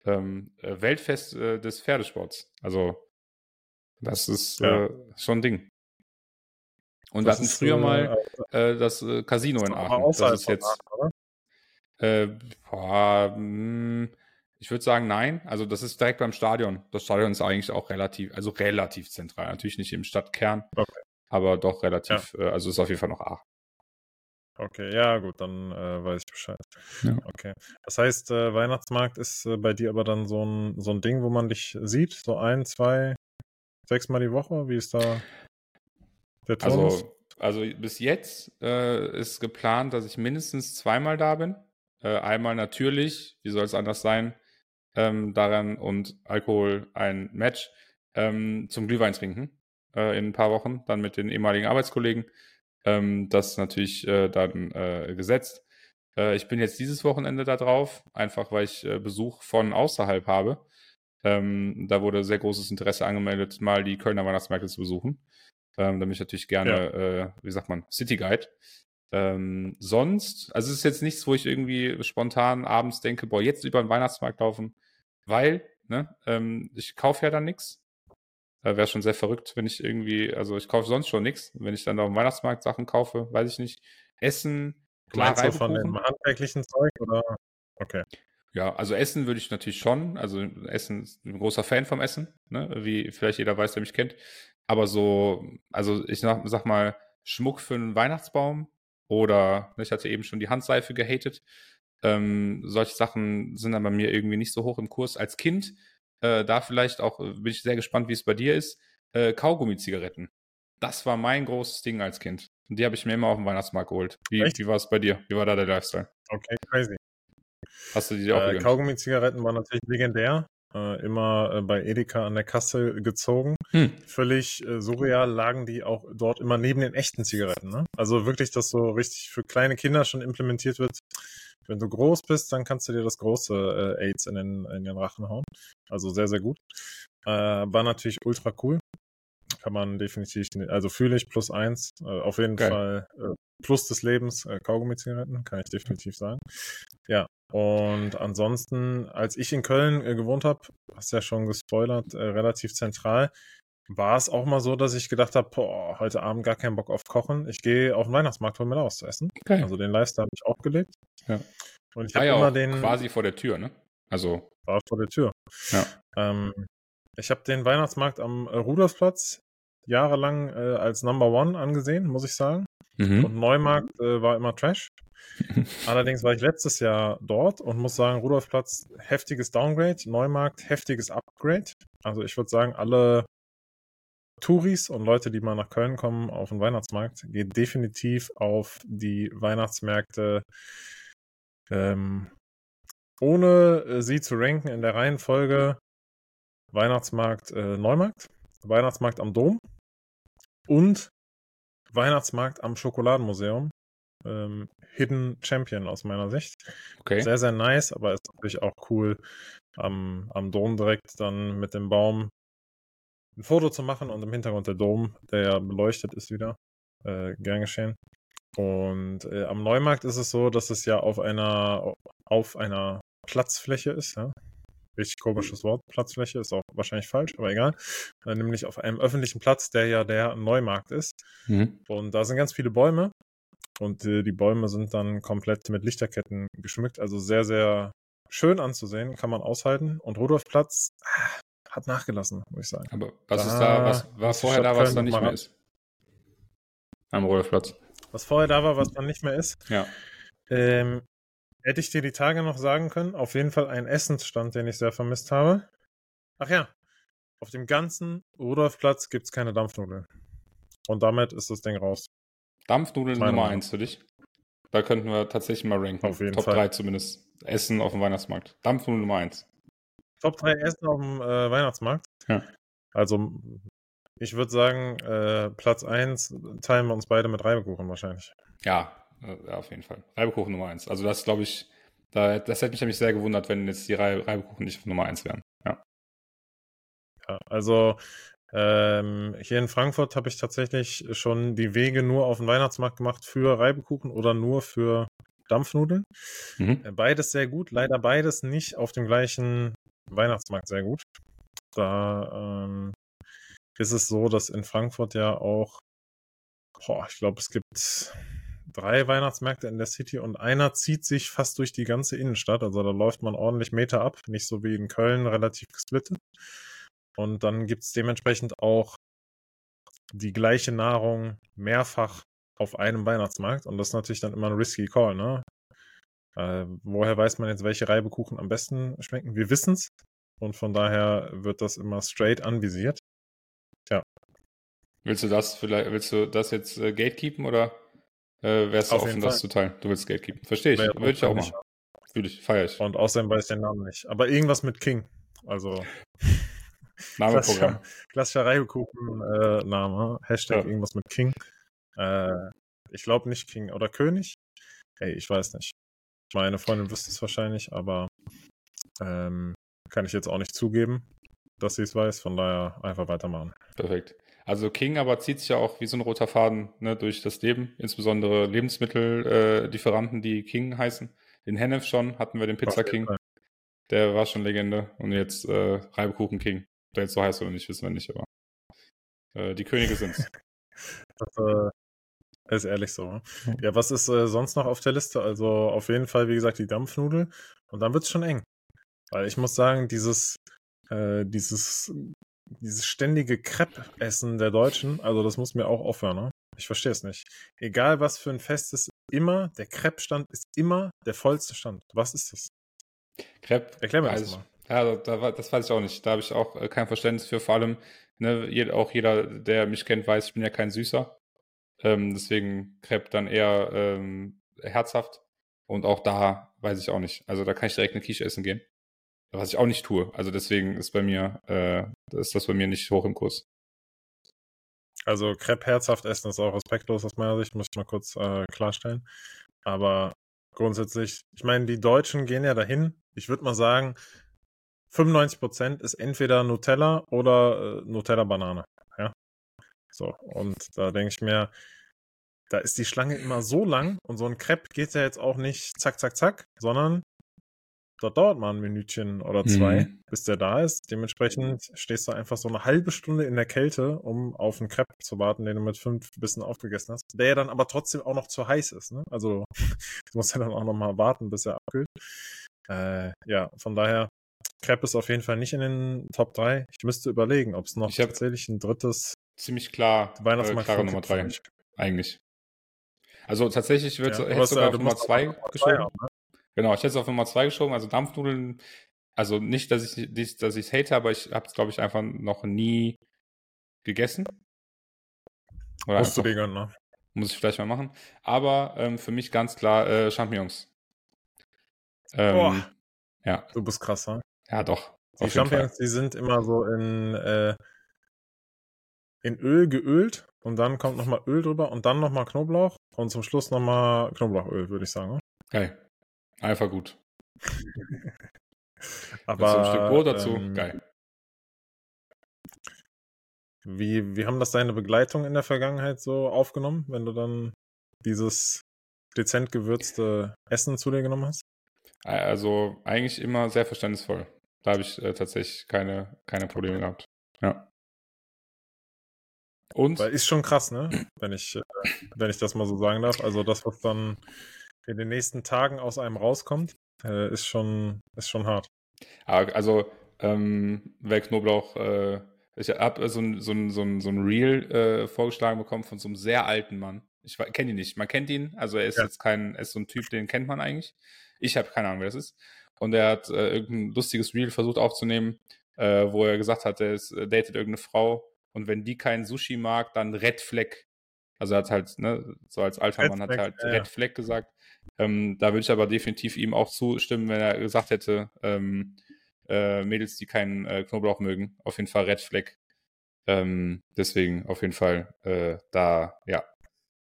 Ähm, äh, Weltfest äh, des Pferdesports. Also, das ist ja. äh, schon ein Ding. Und das wir hatten früher mal äh, das äh, Casino in Aachen. Das ist jetzt. Aachen, äh, boah, mh, hm, ich würde sagen, nein. Also das ist direkt beim Stadion. Das Stadion ist eigentlich auch relativ, also relativ zentral. Natürlich nicht im Stadtkern, okay. aber doch relativ, ja. äh, also ist auf jeden Fall noch A. Okay, ja gut, dann äh, weiß ich Bescheid. Ja. Okay. Das heißt, äh, Weihnachtsmarkt ist äh, bei dir aber dann so ein, so ein Ding, wo man dich sieht, so ein, zwei, sechsmal die Woche? Wie ist da der Turnus? Also, also bis jetzt äh, ist geplant, dass ich mindestens zweimal da bin. Äh, einmal natürlich, wie soll es anders sein, ähm, daran und Alkohol ein Match ähm, zum Glühwein trinken äh, in ein paar Wochen, dann mit den ehemaligen Arbeitskollegen. Ähm, das ist natürlich äh, dann äh, gesetzt. Äh, ich bin jetzt dieses Wochenende da drauf, einfach weil ich äh, Besuch von außerhalb habe. Ähm, da wurde sehr großes Interesse angemeldet, mal die Kölner Weihnachtsmärkte zu besuchen. Ähm, da bin ich natürlich gerne, ja. Äh, wie sagt man, City Guide. Ähm, sonst, also es ist jetzt nichts, wo ich irgendwie spontan abends denke, boah, jetzt über den Weihnachtsmarkt laufen, weil, ne, ähm, ich kaufe ja dann nichts. Äh, Wäre schon sehr verrückt, wenn ich irgendwie, also ich kaufe sonst schon nichts. Wenn ich dann auf dem Weihnachtsmarkt Sachen kaufe, weiß ich nicht. Essen, klar, Meinst du von dem handwerklichen Zeug oder? Okay. Ja, also Essen würde ich natürlich schon. Also Essen ist ein großer Fan vom Essen, ne? wie vielleicht jeder weiß, der mich kennt. Aber so, also ich sag, sag mal, Schmuck für einen Weihnachtsbaum oder ne, ich hatte eben schon die Handseife gehatet. Ähm, solche Sachen sind dann bei mir irgendwie nicht so hoch im Kurs. Als Kind, äh, da vielleicht auch, äh, bin ich sehr gespannt, wie es bei dir ist, äh, Kaugummi-Zigaretten. Das war mein großes Ding als Kind. Und die habe ich mir immer auf dem Weihnachtsmarkt geholt. Wie, wie war es bei dir? Wie war da der Lifestyle? Okay, crazy. Hast du die auch äh, Kaugummi-Zigaretten waren natürlich legendär. Äh, immer äh, bei Edeka an der Kasse gezogen. Hm. Völlig äh, surreal lagen die auch dort immer neben den echten Zigaretten. Ne? Also wirklich, dass so richtig für kleine Kinder schon implementiert wird. Wenn du groß bist, dann kannst du dir das große äh, AIDS in den, in den Rachen hauen. Also sehr, sehr gut. Äh, war natürlich ultra cool. Kann man definitiv, also fühle ich plus eins. Äh, auf jeden Geil. Fall äh, plus des Lebens äh, Kaugummi-Zigaretten, kann ich definitiv sagen. Ja, und ansonsten, als ich in Köln äh, gewohnt habe, hast ja schon gespoilert, äh, relativ zentral, war es auch mal so, dass ich gedacht habe, boah, heute Abend gar keinen Bock auf Kochen. Ich gehe auf den Weihnachtsmarkt, hol mir was zu essen. Okay. Also den Lifestyle habe ich auch gelebt. Ja. Und ich habe ja immer den quasi vor der Tür, ne? Also war vor der Tür. Ja. Ähm, ich habe den Weihnachtsmarkt am äh, Rudolfplatz jahrelang äh, als Number One angesehen, muss ich sagen. Mhm. Und Neumarkt äh, war immer Trash. [LAUGHS] Allerdings war ich letztes Jahr dort und muss sagen, Rudolfplatz heftiges Downgrade, Neumarkt heftiges Upgrade. Also ich würde sagen, alle Touris und Leute, die mal nach Köln kommen auf den Weihnachtsmarkt, geht definitiv auf die Weihnachtsmärkte, ähm, ohne äh, sie zu ranken in der Reihenfolge Weihnachtsmarkt äh, Neumarkt, Weihnachtsmarkt am Dom und Weihnachtsmarkt am Schokoladenmuseum. Ähm, Hidden Champion aus meiner Sicht. Okay. Sehr, sehr nice, aber ist natürlich auch cool, am, am Dom direkt dann mit dem Baum ein Foto zu machen und im Hintergrund der Dom, der ja beleuchtet ist wieder. Äh, gern geschehen. Und äh, am Neumarkt ist es so, dass es ja auf einer auf einer Platzfläche ist, ja. Richtig komisches Wort, Platzfläche, ist auch wahrscheinlich falsch, aber egal. Äh, nämlich auf einem öffentlichen Platz, der ja der Neumarkt ist. Mhm. Und da sind ganz viele Bäume und äh, die Bäume sind dann komplett mit Lichterketten geschmückt. Also sehr, sehr schön anzusehen, kann man aushalten. Und Rudolfplatz ah, hat nachgelassen, muss ich sagen. Aber was da, ist da, was war vorher da, was dann nicht mehr ist? Am Rudolfplatz. Was vorher da war, was dann nicht mehr ist? Ja. Ähm, hätte ich dir die Tage noch sagen können. Auf jeden Fall ein Essensstand, den ich sehr vermisst habe. Ach ja, auf dem ganzen Rudolfplatz gibt es keine Dampfnudeln. Und damit ist das Ding raus. Dampfnudeln Meine Nummer 1 für dich. Da könnten wir tatsächlich mal ranken. Auf jeden Top Fall. 3 zumindest. Essen auf dem Weihnachtsmarkt. Dampfnudeln Nummer 1. Top 3 Essen auf dem äh, Weihnachtsmarkt? Ja. Also, ich würde sagen, äh, Platz 1 teilen wir uns beide mit Reibekuchen wahrscheinlich. Ja, äh, auf jeden Fall. Reibekuchen Nummer 1. Also, das glaube ich, da, das hätte mich nämlich sehr gewundert, wenn jetzt die Reibekuchen nicht Nummer 1 wären. Ja. Ja, also ähm, hier in Frankfurt habe ich tatsächlich schon die Wege nur auf den Weihnachtsmarkt gemacht für Reibekuchen oder nur für Dampfnudeln. Mhm. Äh, beides sehr gut, leider beides nicht auf dem gleichen Weihnachtsmarkt sehr gut. Da ähm, ist es so, dass in Frankfurt ja auch, boah, ich glaube, es gibt drei Weihnachtsmärkte in der City und einer zieht sich fast durch die ganze Innenstadt. Also da läuft man ordentlich Meter ab, nicht so wie in Köln relativ gesplittet. Und dann gibt es dementsprechend auch die gleiche Nahrung mehrfach auf einem Weihnachtsmarkt. Und das ist natürlich dann immer ein risky Call, ne? Äh, woher weiß man jetzt, welche Reibekuchen am besten schmecken? Wir wissen es. Und von daher wird das immer straight anvisiert. Ja. Willst du das vielleicht, willst du das jetzt äh, gatekeepen oder äh, wärst du auf offen, das zu teilen? Du willst gatekeepen. Verstehe ich. Würde ich auch machen. Fühle ich, feiere ich. Und außerdem weiß ich den Namen nicht. Aber irgendwas mit King. Also. [LAUGHS] Name-Programm. Klassischer Reibekuchen-Name. Äh, Hashtag ja. irgendwas mit King. Äh, ich glaube nicht King oder König. Hey, ich weiß nicht. Meine Freundin wüsste es wahrscheinlich, aber ähm, kann ich jetzt auch nicht zugeben, dass sie es weiß. Von daher einfach weitermachen. Perfekt. Also King aber zieht sich ja auch wie so ein roter Faden ne, durch das Leben, insbesondere Lebensmittellieferanten, äh, die King heißen. Den Hennef schon hatten wir den Pizza King. Der war schon Legende. Und jetzt äh, Reibekuchen King. Ob der jetzt so heißt oder nicht, wissen wir nicht, aber Äh, die Könige sind's. [LAUGHS] das äh, ist ehrlich so. Ne? Ja, was ist äh, sonst noch auf der Liste? Also auf jeden Fall, wie gesagt, die Dampfnudel. Und dann wird's schon eng. Weil ich muss sagen, dieses, äh, dieses, dieses ständige Crepe-Essen der Deutschen, also das muss mir auch aufhören, ne? Ich verstehe es nicht. Egal was für ein Fest ist, immer, der Crepe-Stand ist immer der vollste Stand. Was ist das? Crepe. Erklär mir das weiß- mal. Ja, da, da, das weiß ich auch nicht. Da habe ich auch äh, kein Verständnis für. Vor allem, ne, auch jeder, der mich kennt, weiß, ich bin ja kein Süßer. Ähm, deswegen Crepe dann eher ähm, herzhaft. Und auch da weiß ich auch nicht. Also da kann ich direkt eine Quiche essen gehen. Was ich auch nicht tue. Also deswegen ist bei mir, äh, ist das bei mir nicht hoch im Kurs. Also Crepe herzhaft essen ist auch respektlos aus meiner Sicht, muss ich mal kurz äh, klarstellen. Aber grundsätzlich, ich meine, die Deutschen gehen ja dahin. Ich würde mal sagen, 95% ist entweder Nutella oder äh, Nutella-Banane. So, und da denke ich mir, da ist die Schlange immer so lang und so ein Crepe geht ja jetzt auch nicht zack, zack, zack, sondern dort dauert mal ein Minütchen oder zwei, Mhm. bis der da ist. Dementsprechend stehst du einfach so eine halbe Stunde in der Kälte, um auf einen Crepe zu warten, den du mit fünf Bissen aufgegessen hast, der ja dann aber trotzdem auch noch zu heiß ist. Ne? Also [LAUGHS] du musst ja dann auch noch mal warten, bis er abkühlt. Äh, ja, von daher, Crepe ist auf jeden Fall nicht in den Top 3. Ich müsste überlegen, ob es noch Ich hab- tatsächlich ein drittes Ziemlich klar, äh, Weihnachtsmarkt klare Nummer drei, eigentlich. Also tatsächlich wird Ja, hätte es sogar auf äh, Nummer musst zwei auch Nummer geschoben. haben, ne? Genau, ich hätte es auf Nummer zwei geschoben, also Dampfnudeln, also nicht, dass ich dies- dass ich es hate, aber ich habe es, glaube ich, einfach noch nie gegessen. Oder Musst du gönnen, ne? muss ich vielleicht mal machen. Aber ähm, für mich ganz klar äh, Champignons. Ähm, Boah. Ja, Du bist krass, ne? ja doch. Die. Champignons, die sind immer so in, äh, in Öl geölt und dann kommt nochmal Öl drüber und dann nochmal Knoblauch und zum Schluss nochmal Knoblauchöl, würde ich sagen. Ne? Geil. Einfach gut. [LAUGHS] Aber ein Stück Brot dazu. ähm, Geil. Wie, wie haben das deine Begleitung in der Vergangenheit so aufgenommen, wenn du dann dieses dezent gewürzte Essen zu dir genommen hast? Also eigentlich immer sehr verständnisvoll. Da habe ich äh, tatsächlich keine, keine Probleme gehabt. Ja. Und Weil ist schon krass, ne? Wenn ich, äh, wenn ich das mal so sagen darf. Also das, was dann in den nächsten Tagen aus einem rauskommt, äh, ist schon, ist schon hart. Aber also, ähm, wer Knoblauch, äh, ich habe so ein, so ein, so ein, so ein Reel äh, vorgeschlagen bekommen von so einem sehr alten Mann. Ich kenne ihn nicht. Man kennt ihn, also er ist Ja. jetzt kein, er ist so ein Typ, den kennt man eigentlich. Ich habe keine Ahnung, wer das ist. Und er hat äh, irgendein lustiges Reel versucht aufzunehmen, äh, wo er gesagt hat, er ist, äh, datet irgendeine Frau und wenn die keinen Sushi mag, dann Red Flag. Also er hat halt, ne, so als alter Red Mann hat er halt ja. Red Flag gesagt. Ähm, da würde ich aber definitiv ihm auch zustimmen, wenn er gesagt hätte, ähm, äh, Mädels, die keinen äh, Knoblauch mögen, auf jeden Fall Red Flag. Ähm, deswegen auf jeden Fall äh, da, ja,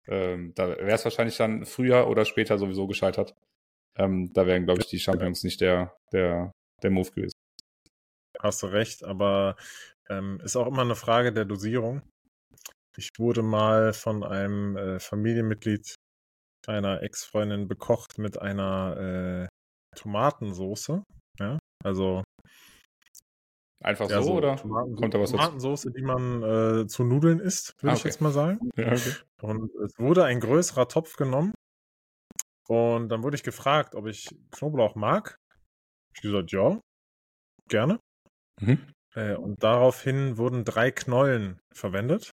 ähm, da wäre es wahrscheinlich dann früher oder später sowieso gescheitert. Ähm, da wären, glaube ich, die Champions nicht der, der, der Move gewesen. Hast du recht, aber ähm, ist auch immer eine Frage der Dosierung. Ich wurde mal von einem äh, Familienmitglied einer Ex-Freundin bekocht mit einer äh, Tomatensoße. Ja, also Einfach ja, so, oder? Tomaten Kommt da was dazu? Tomatensoße, die man äh, zu Nudeln isst, würde Ah, ich okay. jetzt mal sagen. Ja, okay. Und es wurde ein größerer Topf genommen. Und dann wurde ich gefragt, ob ich Knoblauch mag. Ich gesagt, ja, gerne. Mhm. Äh, und daraufhin wurden drei Knollen verwendet.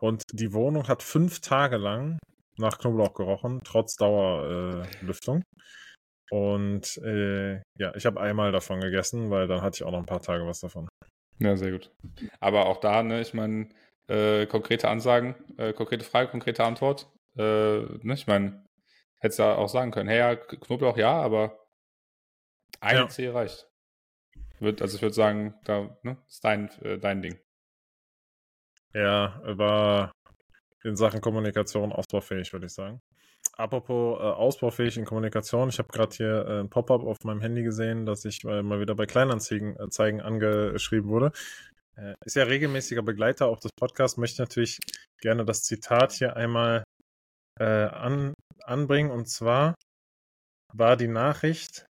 Und die Wohnung hat fünf Tage lang nach Knoblauch gerochen, trotz Dauerlüftung. Äh, und äh, ja, ich habe einmal davon gegessen, weil dann hatte ich auch noch ein paar Tage was davon. Ja, sehr gut. Aber auch da, ne, ich meine, äh, konkrete Ansagen, äh, konkrete Frage, konkrete Antwort. Äh, ne, ich meine, hättest du auch sagen können, hey, ja, Knoblauch ja, aber eine Ja. Zehe reicht. Wird, also ich würde sagen, da ne, ist dein, äh, dein Ding. Ja, war in Sachen Kommunikation ausbaufähig, würde ich sagen. Apropos äh, ausbaufähig in Kommunikation, ich habe gerade hier äh, ein Pop-up auf meinem Handy gesehen, dass ich äh, mal wieder bei Kleinanzeigen äh, Zeigen angeschrieben wurde. Äh, ist ja regelmäßiger Begleiter auch des Podcasts, möchte natürlich gerne das Zitat hier einmal äh, an, anbringen. Und zwar war die Nachricht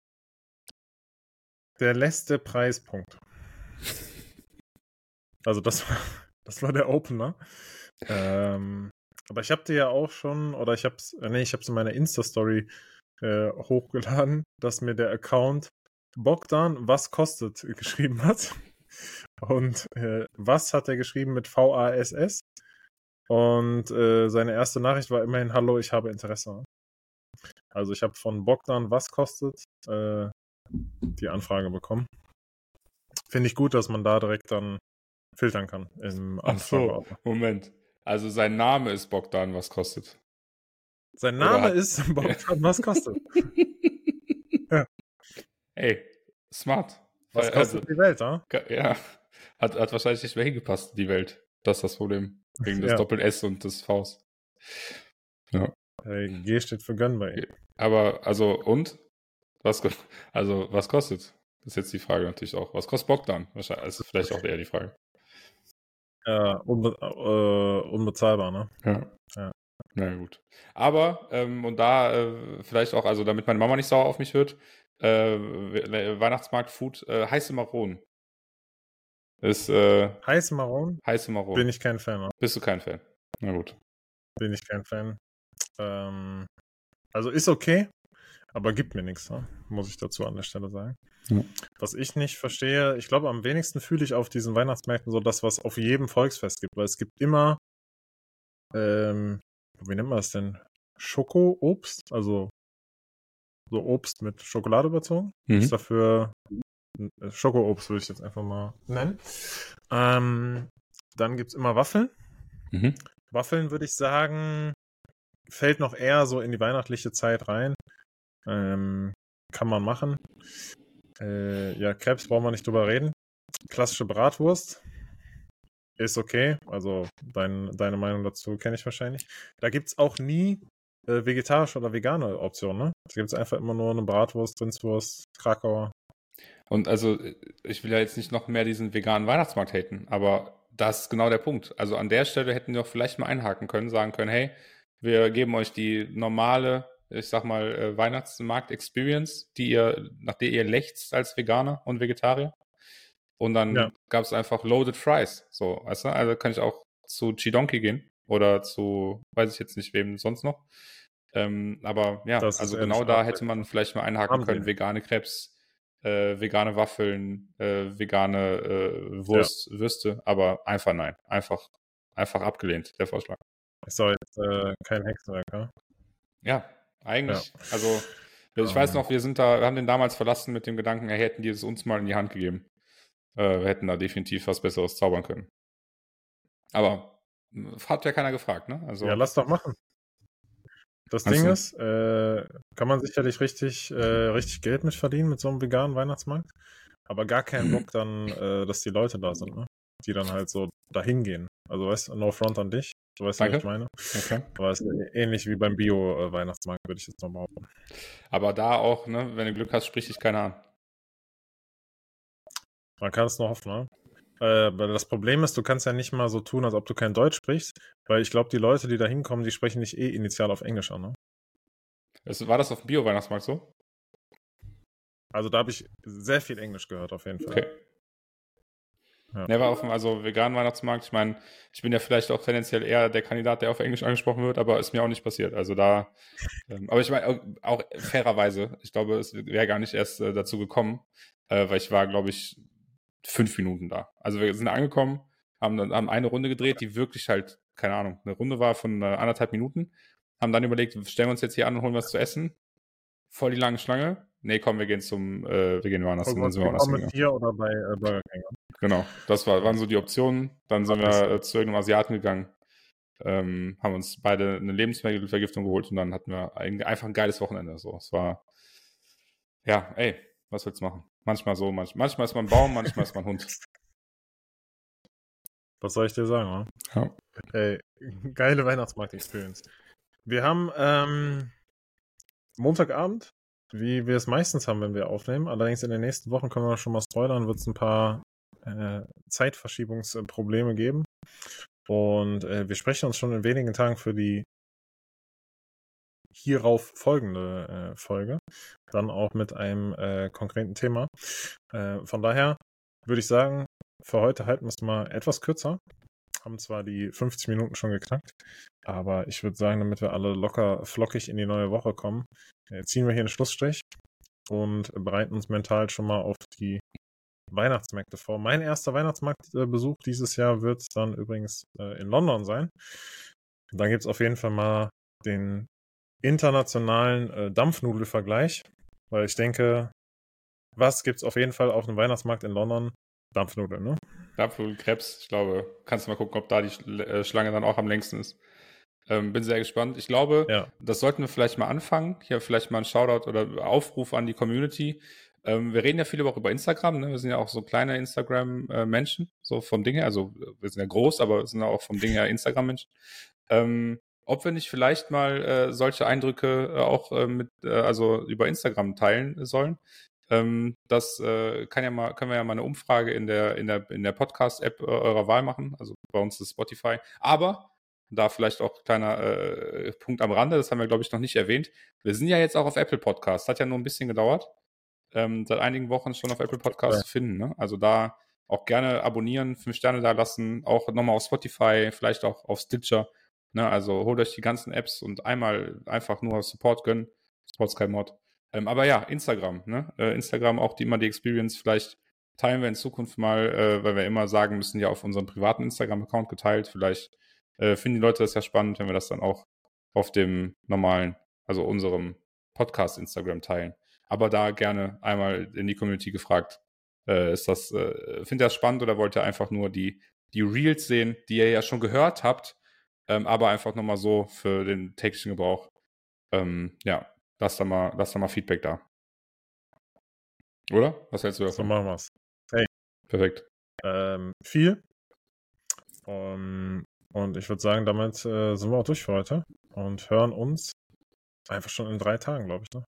der letzte Preispunkt. Also das war, [LAUGHS] Das war der Opener. Ähm, aber ich habe dir ja auch schon, oder ich hab's, äh, nee, ich hab's in meiner Insta-Story äh, hochgeladen, dass mir der Account Bogdan, was kostet, geschrieben hat. Und äh, was hat er geschrieben mit V-A-S-S? Und äh, seine erste Nachricht war immerhin Hallo, ich habe Interesse. Also ich habe von Bogdan, was kostet, äh, die Anfrage bekommen. Finde ich gut, dass man da direkt dann filtern kann im Ach so, Moment. Also sein Name ist Bogdan, was kostet? Sein Name hat... ist [LAUGHS] Bogdan, was kostet? [LAUGHS] ja. Ey, smart. Was kostet also, die Welt, ah? Ja, hat, hat wahrscheinlich nicht mehr hingepasst, die Welt. Das ist das Problem. Wegen des ja. Doppel-S und des Vs. Ja. Hey, G steht für Gun bei ihm. Aber, also, und? Was, also, was kostet? Das ist jetzt die Frage natürlich auch. Was kostet Bogdan? Wahrscheinlich, das ist vielleicht auch eher die Frage. Ja, unbe äh, unbezahlbar, ne? Ja. ja. Na gut. Aber, ähm, und da äh, vielleicht auch, also damit meine Mama nicht sauer auf mich wird, äh, Weihnachtsmarkt Food, äh, heiße Maronen. Ist, äh, heiße Maronen? Heiße Maronen. Bin ich kein Fan. Ne? Bist du kein Fan? Na gut. Bin ich kein Fan. Ähm, also ist okay, aber gibt mir nichts, ne? muss ich dazu an der Stelle sagen. Ja. Was ich nicht verstehe, ich glaube, am wenigsten fühle ich auf diesen Weihnachtsmärkten so das, was auf jedem Volksfest gibt, weil es gibt immer, ähm, wie nennt man das denn? Schoko-Obst, also so Obst mit Schokolade überzogen. Mhm. Ist dafür äh, Schoko-Obst, würde ich jetzt einfach mal nennen. Ähm, dann gibt es immer Waffeln. Mhm. Waffeln würde ich sagen, fällt noch eher so in die weihnachtliche Zeit rein. Ähm, kann man machen. Äh, ja, Krebs brauchen wir nicht drüber reden. Klassische Bratwurst ist okay. Also dein, deine Meinung dazu kenne ich wahrscheinlich. Da gibt es auch nie äh, vegetarische oder vegane Optionen, ne? Da gibt es einfach immer nur eine Bratwurst, Rindswurst, Krakauer. Und also, ich will ja jetzt nicht noch mehr diesen veganen Weihnachtsmarkt haten, aber das ist genau der Punkt. Also an der Stelle hätten wir auch vielleicht mal einhaken können, sagen können, hey, wir geben euch die normale, ich sag mal, äh, Weihnachtsmarkt-Experience, die ihr, nach der ihr lechzt als Veganer und Vegetarier. Und dann ja. gab es einfach Loaded Fries. So, weißt du? Also kann ich auch zu Chidonki gehen oder zu, weiß ich jetzt nicht wem sonst noch. Ähm, aber ja, das also genau da hätte man vielleicht mal einhaken können, vegane Krebs, äh, vegane Waffeln, äh, vegane äh, Wurst, ja. Würste, aber einfach nein. Einfach, einfach abgelehnt, der Vorschlag. Ist doch jetzt äh, kein Hexenwerk, ja? Ja, eigentlich. Ja. Also, ich weiß noch, wir sind da, wir haben den damals verlassen mit dem Gedanken, er hätten die es uns mal in die Hand gegeben. Äh, wir hätten da definitiv was Besseres zaubern können. Aber hat ja keiner gefragt, ne? Also, ja, lass doch machen. Das Ding du? ist, äh, kann man sicherlich richtig, äh, richtig Geld mit verdienen mit so einem veganen Weihnachtsmarkt, aber gar keinen Bock dann, äh, dass die Leute da sind, ne? Die dann halt so dahin gehen. Also weißt du, no front an dich. Du weißt, Danke. was ich meine. Okay. Aber es ist ähnlich wie beim Bio-Weihnachtsmarkt, würde ich jetzt noch behaupten. Aber da auch, ne, wenn du Glück hast, sprich dich keiner an. Man kann es nur hoffen, ne? Äh, weil das Problem ist, du kannst ja nicht mal so tun, als ob du kein Deutsch sprichst, weil ich glaube, die Leute, die da hinkommen, die sprechen nicht eh initial auf Englisch an, ne? war das auf dem Bio-Weihnachtsmarkt so? Also da habe ich sehr viel Englisch gehört, auf jeden Fall. Okay. Ja. Never auf dem, also veganen Weihnachtsmarkt. Ich meine, ich bin ja vielleicht auch tendenziell eher der Kandidat, der auf Englisch angesprochen wird, aber ist mir auch nicht passiert. Also da, ähm, aber ich meine, auch, fairerweise, ich glaube, es wäre gar nicht erst äh, dazu gekommen, äh, weil ich war, glaube ich, fünf Minuten da. Also wir sind angekommen, haben dann haben eine Runde gedreht, die wirklich halt, keine Ahnung, eine Runde war von äh, anderthalb Minuten. Haben dann überlegt, stellen wir uns jetzt hier an und holen was zu essen. Voll die lange Schlange. Nee, komm, wir gehen zum, äh, wir gehen woanders hin. Wir woanders mit hier oder bei äh, Burger King. Genau, das war, waren so die Optionen. Dann sind wir äh, zu irgendeinem Asiaten gegangen, ähm, haben uns beide eine Lebensmittelvergiftung geholt und dann hatten wir ein, einfach ein geiles Wochenende. So, es war, ja, ey, was willst du machen? Manchmal so, manch, manchmal ist man Baum, manchmal ist man Hund. [LAUGHS] Was soll ich dir sagen, oder? Ja. Ey, [LAUGHS] geile Weihnachtsmarkt-Experience. Wir haben ähm, Montagabend, wie wir es meistens haben, wenn wir aufnehmen. Allerdings in den nächsten Wochen können wir schon mal spoilern, wird es ein paar äh, Zeitverschiebungsprobleme geben. Und äh, wir sprechen uns schon in wenigen Tagen für die hierauf folgende äh, Folge. Dann auch mit einem äh, konkreten Thema. Äh, von daher würde ich sagen, für heute halten wir es mal etwas kürzer. haben zwar die 50 Minuten schon geknackt, aber ich würde sagen, damit wir alle locker flockig in die neue Woche kommen, äh, ziehen wir hier einen Schlussstrich und bereiten uns mental schon mal auf die Weihnachtsmärkte vor. Mein erster Weihnachtsmarktbesuch dieses Jahr wird dann übrigens äh, in London sein. Dann gibt es auf jeden Fall mal den internationalen äh, Dampfnudelvergleich, weil ich denke, was gibt es auf jeden Fall auf einem Weihnachtsmarkt in London? Dampfnudeln, ne? Dampfnudeln, Krebs, ich glaube, kannst du mal gucken, ob da die äh, Schlange dann auch am längsten ist. Ähm, bin sehr gespannt. Ich glaube, ja. das sollten wir vielleicht mal anfangen. Hier vielleicht mal ein Shoutout oder Aufruf an die Community. Ähm, wir reden ja viel auch über Instagram. Ne? Wir sind ja auch so kleine Instagram-Menschen, so vom Ding her. Also wir sind ja groß, aber wir sind ja auch vom Ding her Instagram-Menschen. Ähm, ob wir nicht vielleicht mal äh, solche Eindrücke äh, auch äh, mit, äh, also über Instagram teilen sollen. Ähm, das äh, kann ja mal, können wir ja mal eine Umfrage in der, in der, in der Podcast-App eurer Wahl machen. Also bei uns ist Spotify. Aber da vielleicht auch kleiner äh, Punkt am Rande, das haben wir, glaube ich, noch nicht erwähnt. Wir sind ja jetzt auch auf Apple Podcast. Hat ja nur ein bisschen gedauert. Ähm, seit einigen Wochen schon auf Apple Podcast ja. zu finden. Ne? Also da auch gerne abonnieren, fünf Sterne da lassen, auch nochmal auf Spotify, vielleicht auch auf Stitcher. Ne? Also holt euch die ganzen Apps und einmal einfach nur Support gönnen. Support Sky Mod. Ähm, aber ja, Instagram. Ne? Äh, Instagram auch die immer die Experience. Vielleicht teilen wir in Zukunft mal, äh, weil wir immer sagen müssen, ja auf unserem privaten Instagram-Account geteilt. Vielleicht äh, finden die Leute das ja spannend, wenn wir das dann auch auf dem normalen, also unserem Podcast Instagram teilen. Aber da gerne einmal in die Community gefragt, äh, ist das, äh, findet ihr das spannend oder wollt ihr einfach nur die, die Reels sehen, die ihr ja schon gehört habt, ähm, aber einfach nochmal so für den täglichen Gebrauch. Ähm, ja, lasst da mal, lasst da mal Feedback da. Oder? Was hältst du davon? So machen wir's. Hey. Perfekt. Ähm, viel. Um, und ich würde sagen, damit äh, sind wir auch durch für heute und hören uns einfach schon in drei Tagen, glaube ich. Ne?